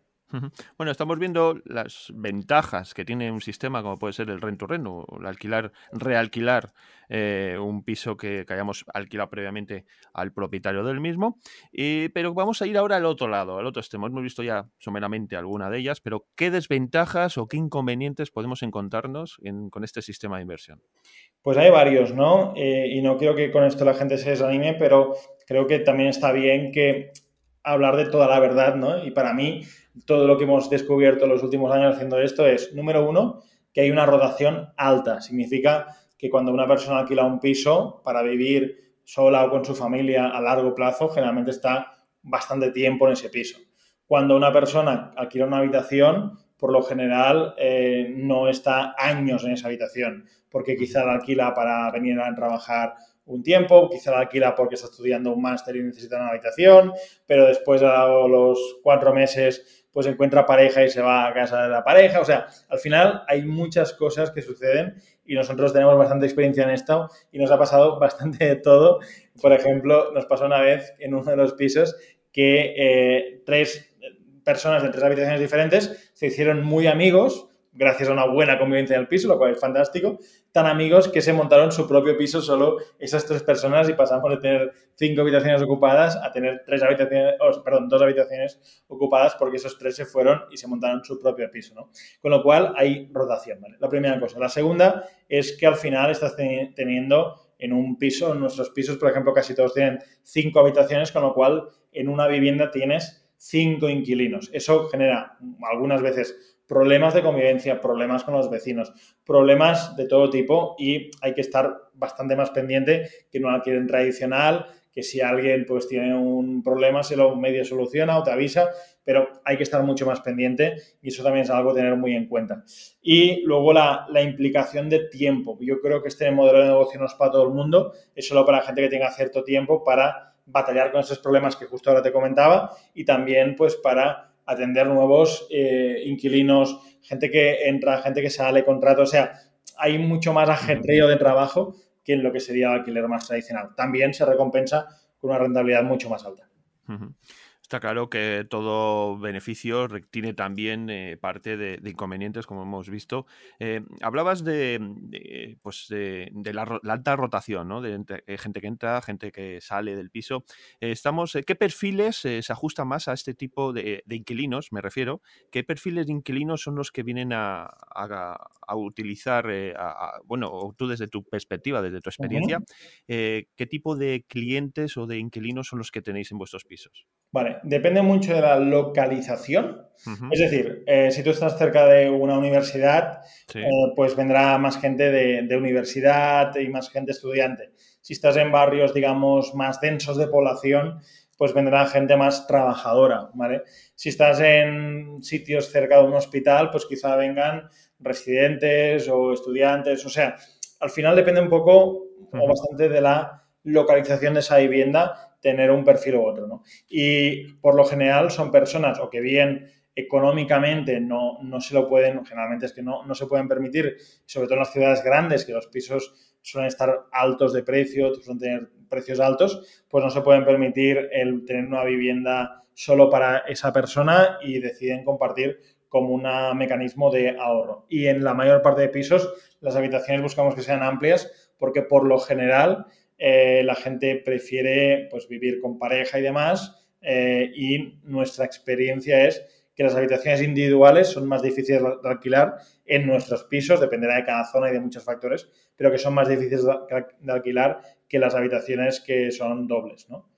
Bueno, estamos viendo las ventajas que tiene un sistema como puede ser el rent to rent o el alquilar, realquilar eh, un piso que, hayamos alquilado previamente al propietario del mismo. pero vamos a ir ahora al otro lado, al otro extremo. Hemos visto ya someramente alguna de ellas, pero ¿qué desventajas o qué inconvenientes podemos encontrarnos con este sistema de inversión? Pues hay varios, ¿no? Eh, y no quiero que con esto la gente se desanime, pero creo que también está bien que hablar de toda la verdad, ¿no? Y para mí, todo lo que hemos descubierto en los últimos años haciendo esto es, número uno, que hay una rotación alta. Significa que cuando una persona alquila un piso para vivir sola o con su familia a largo plazo, generalmente está bastante tiempo en ese piso. Cuando una persona alquila una habitación, por lo general eh, no está años en esa habitación, porque quizá la alquila para venir a trabajar un tiempo, quizá la alquila porque está estudiando un máster y necesita una habitación, pero después de los cuatro meses pues encuentra pareja y se va a casa de la pareja. O sea, al final hay muchas cosas que suceden y nosotros tenemos bastante experiencia en esto y nos ha pasado bastante de todo. Por ejemplo, nos pasó una vez en uno de los pisos que eh, tres personas de tres habitaciones diferentes se hicieron muy amigos gracias a una buena convivencia en el piso, lo cual es fantástico, tan amigos que se montaron su propio piso solo esas tres personas y pasamos de tener cinco habitaciones ocupadas a tener tres habitaciones, perdón, dos habitaciones ocupadas porque esos tres se fueron y se montaron su propio piso, ¿no? Con lo cual hay rotación, ¿vale? La primera cosa. La segunda es que al final estás teniendo en un piso, en nuestros pisos, por ejemplo, casi todos tienen cinco habitaciones, con lo cual en una vivienda tienes cinco inquilinos. Eso genera algunas veces problemas de convivencia, problemas con los vecinos, problemas de todo tipo y hay que estar bastante más pendiente que no alquiler tradicional, que si alguien pues tiene un problema se lo medio soluciona o te avisa, pero hay que estar mucho más pendiente y eso también es algo a tener muy en cuenta. Y luego la, la implicación de tiempo. Yo creo que este modelo de negocio no es para todo el mundo, es solo para gente que tenga cierto tiempo para batallar con esos problemas que justo ahora te comentaba y también pues para atender nuevos eh, inquilinos, gente que entra, gente que sale, contrato, o sea, hay mucho más ajetreo de trabajo que en lo que sería el alquiler más tradicional. También se recompensa con una rentabilidad mucho más alta. Está claro que todo beneficio tiene también eh, parte de, inconvenientes, como hemos visto. Eh, hablabas de, pues de, la, alta rotación, ¿no? de eh, gente que entra, gente que sale del piso. estamos, ¿Qué perfiles se ajustan más a este tipo de, inquilinos, me refiero? ¿Qué perfiles de inquilinos son los que vienen a, utilizar, bueno, tú desde tu perspectiva, desde tu experiencia, qué tipo de clientes o de inquilinos son los que tenéis en vuestros pisos? Vale, depende mucho de la localización. Es decir, eh, si tú estás cerca de una universidad, eh, pues vendrá más gente de, universidad y más gente estudiante. Si estás en barrios, digamos, más densos de población, pues vendrá gente más trabajadora, ¿vale? Si estás en sitios cerca de un hospital, pues quizá vengan residentes o estudiantes. O sea, al final depende un poco o bastante de la localización de esa vivienda tener un perfil u otro. ¿no? Y por lo general son personas o que bien económicamente no, no se lo pueden, generalmente es que no, no se pueden permitir, sobre todo en las ciudades grandes, que los pisos suelen estar altos de precio, suelen tener precios altos, pues no se pueden permitir el tener una vivienda solo para esa persona y deciden compartir como un mecanismo de ahorro. Y en la mayor parte de pisos, las habitaciones buscamos que sean amplias porque por lo general eh, la gente prefiere pues, vivir con pareja y demás eh, y nuestra experiencia es que las habitaciones individuales son más difíciles de alquilar en nuestros pisos, dependerá de cada zona y de muchos factores, pero que son más difíciles de alquilar que las habitaciones que son dobles, ¿no?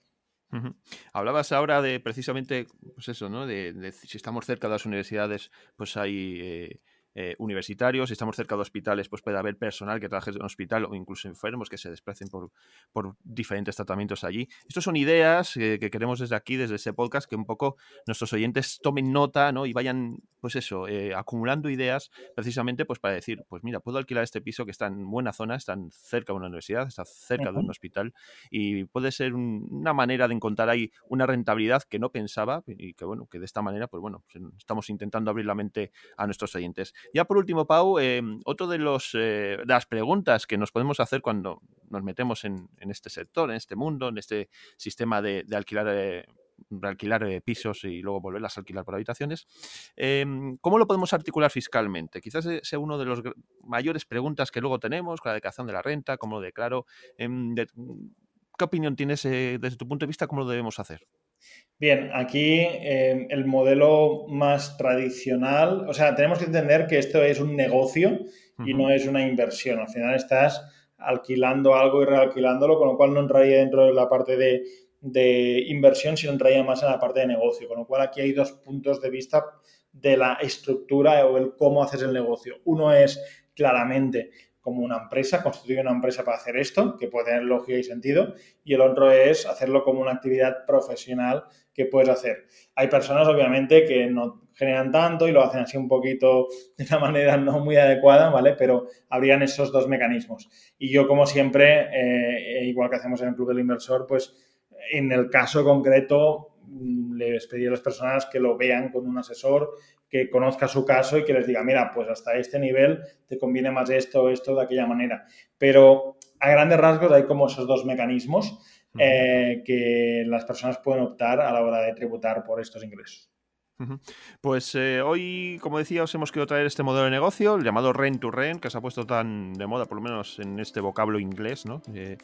Hablabas ahora de precisamente, pues eso, ¿no? De, si estamos cerca de las universidades, pues hay eh, eh, universitarios, si estamos cerca de hospitales, pues puede haber personal que trabaje en un hospital o incluso enfermos que se desplacen por, por diferentes tratamientos allí. Estas son ideas eh, que queremos desde aquí, desde este podcast, que un poco nuestros oyentes tomen nota ¿no? y vayan, pues eso, eh, acumulando ideas precisamente pues para decir, pues mira, puedo alquilar este piso que está en buena zona, está cerca de una universidad, está cerca de un hospital y puede ser una manera de encontrar ahí una rentabilidad que no pensaba y que bueno, que de esta manera, pues bueno, pues, estamos intentando abrir la mente a nuestros oyentes. Ya por último, Pau, eh, otro de, los, eh, las preguntas que nos podemos hacer cuando nos metemos en, este sector, en este mundo, en este sistema de, alquilar alquilar eh, pisos y luego volverlas a alquilar por habitaciones. Em, ¿Cómo lo podemos articular fiscalmente? Quizás sea una de las mayores preguntas que luego tenemos con la declaración de la renta, cómo lo declaro. Em, ¿Qué opinión tienes desde tu punto de vista? ¿Cómo lo debemos hacer? Bien, aquí em, el modelo más tradicional, o sea, tenemos que entender que esto es un negocio y no es una inversión. Al final estás alquilando algo y realquilándolo, con lo cual no entraría dentro de la parte de, de inversión, sino entraría más en la parte de negocio. Con lo cual aquí hay dos puntos de vista de la estructura o el cómo haces el negocio. Uno es claramente como una empresa, constituir una empresa para hacer esto, que puede tener lógica y sentido, y el otro es hacerlo como una actividad profesional que puedes hacer. Hay personas, obviamente, que no generan tanto y lo hacen así un poquito de una manera no muy adecuada, ¿vale? Pero habrían esos dos mecanismos. Y yo, como siempre, eh, igual que hacemos en el Club del Inversor, pues en el caso concreto mm, les pedí a las personas que lo vean con un asesor que conozca su caso y que les diga, mira, pues hasta este nivel te conviene más esto, esto, de aquella manera. Pero a grandes rasgos hay como esos dos mecanismos eh, que las personas pueden optar a la hora de tributar por estos ingresos. Pues eh, hoy, como decía, os hemos querido traer este modelo de negocio, el llamado rent to rent, que se ha puesto tan de moda, por lo menos en este vocablo inglés, ¿no? Eh,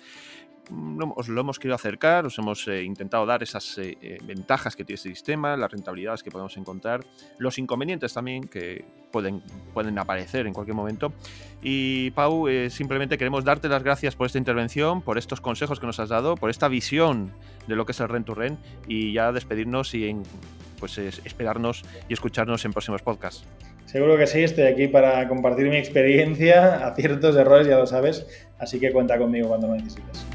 os lo hemos querido acercar, os hemos eh, intentado dar esas eh, eh, ventajas que tiene este sistema, las rentabilidades que podemos encontrar, los inconvenientes también que pueden, pueden aparecer en cualquier momento. Y Pau, simplemente queremos darte las gracias por esta intervención, por estos consejos que nos has dado, por esta visión de lo que es el rent to rent y ya despedirnos y pues esperarnos y escucharnos en próximos podcasts. Seguro que sí, estoy aquí para compartir mi experiencia, aciertos, errores, ya lo sabes, así que cuenta conmigo cuando lo necesites.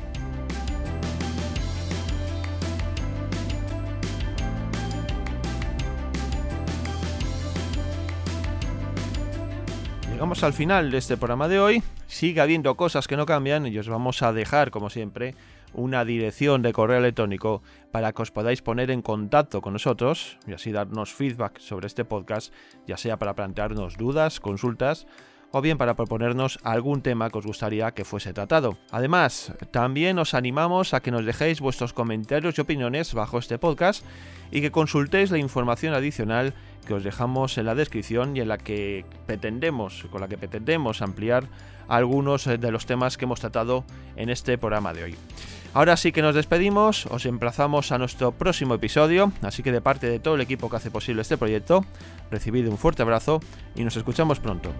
Llegamos al final de este programa de hoy. Sigue habiendo cosas que no cambian y os vamos a dejar, como siempre, una dirección de correo electrónico para que os podáis poner en contacto con nosotros y así darnos feedback sobre este podcast, ya sea para plantearnos dudas, consultas o bien para proponernos algún tema que os gustaría que fuese tratado. Además, también os animamos a que nos dejéis vuestros comentarios y opiniones bajo este podcast y que consultéis la información adicional que os dejamos en la descripción y en la que pretendemos, con la que pretendemos ampliar algunos de los temas que hemos tratado en este programa de hoy. Ahora sí que nos despedimos, os emplazamos a nuestro próximo episodio, así que de parte de todo el equipo que hace posible este proyecto, recibid un fuerte abrazo y nos escuchamos pronto.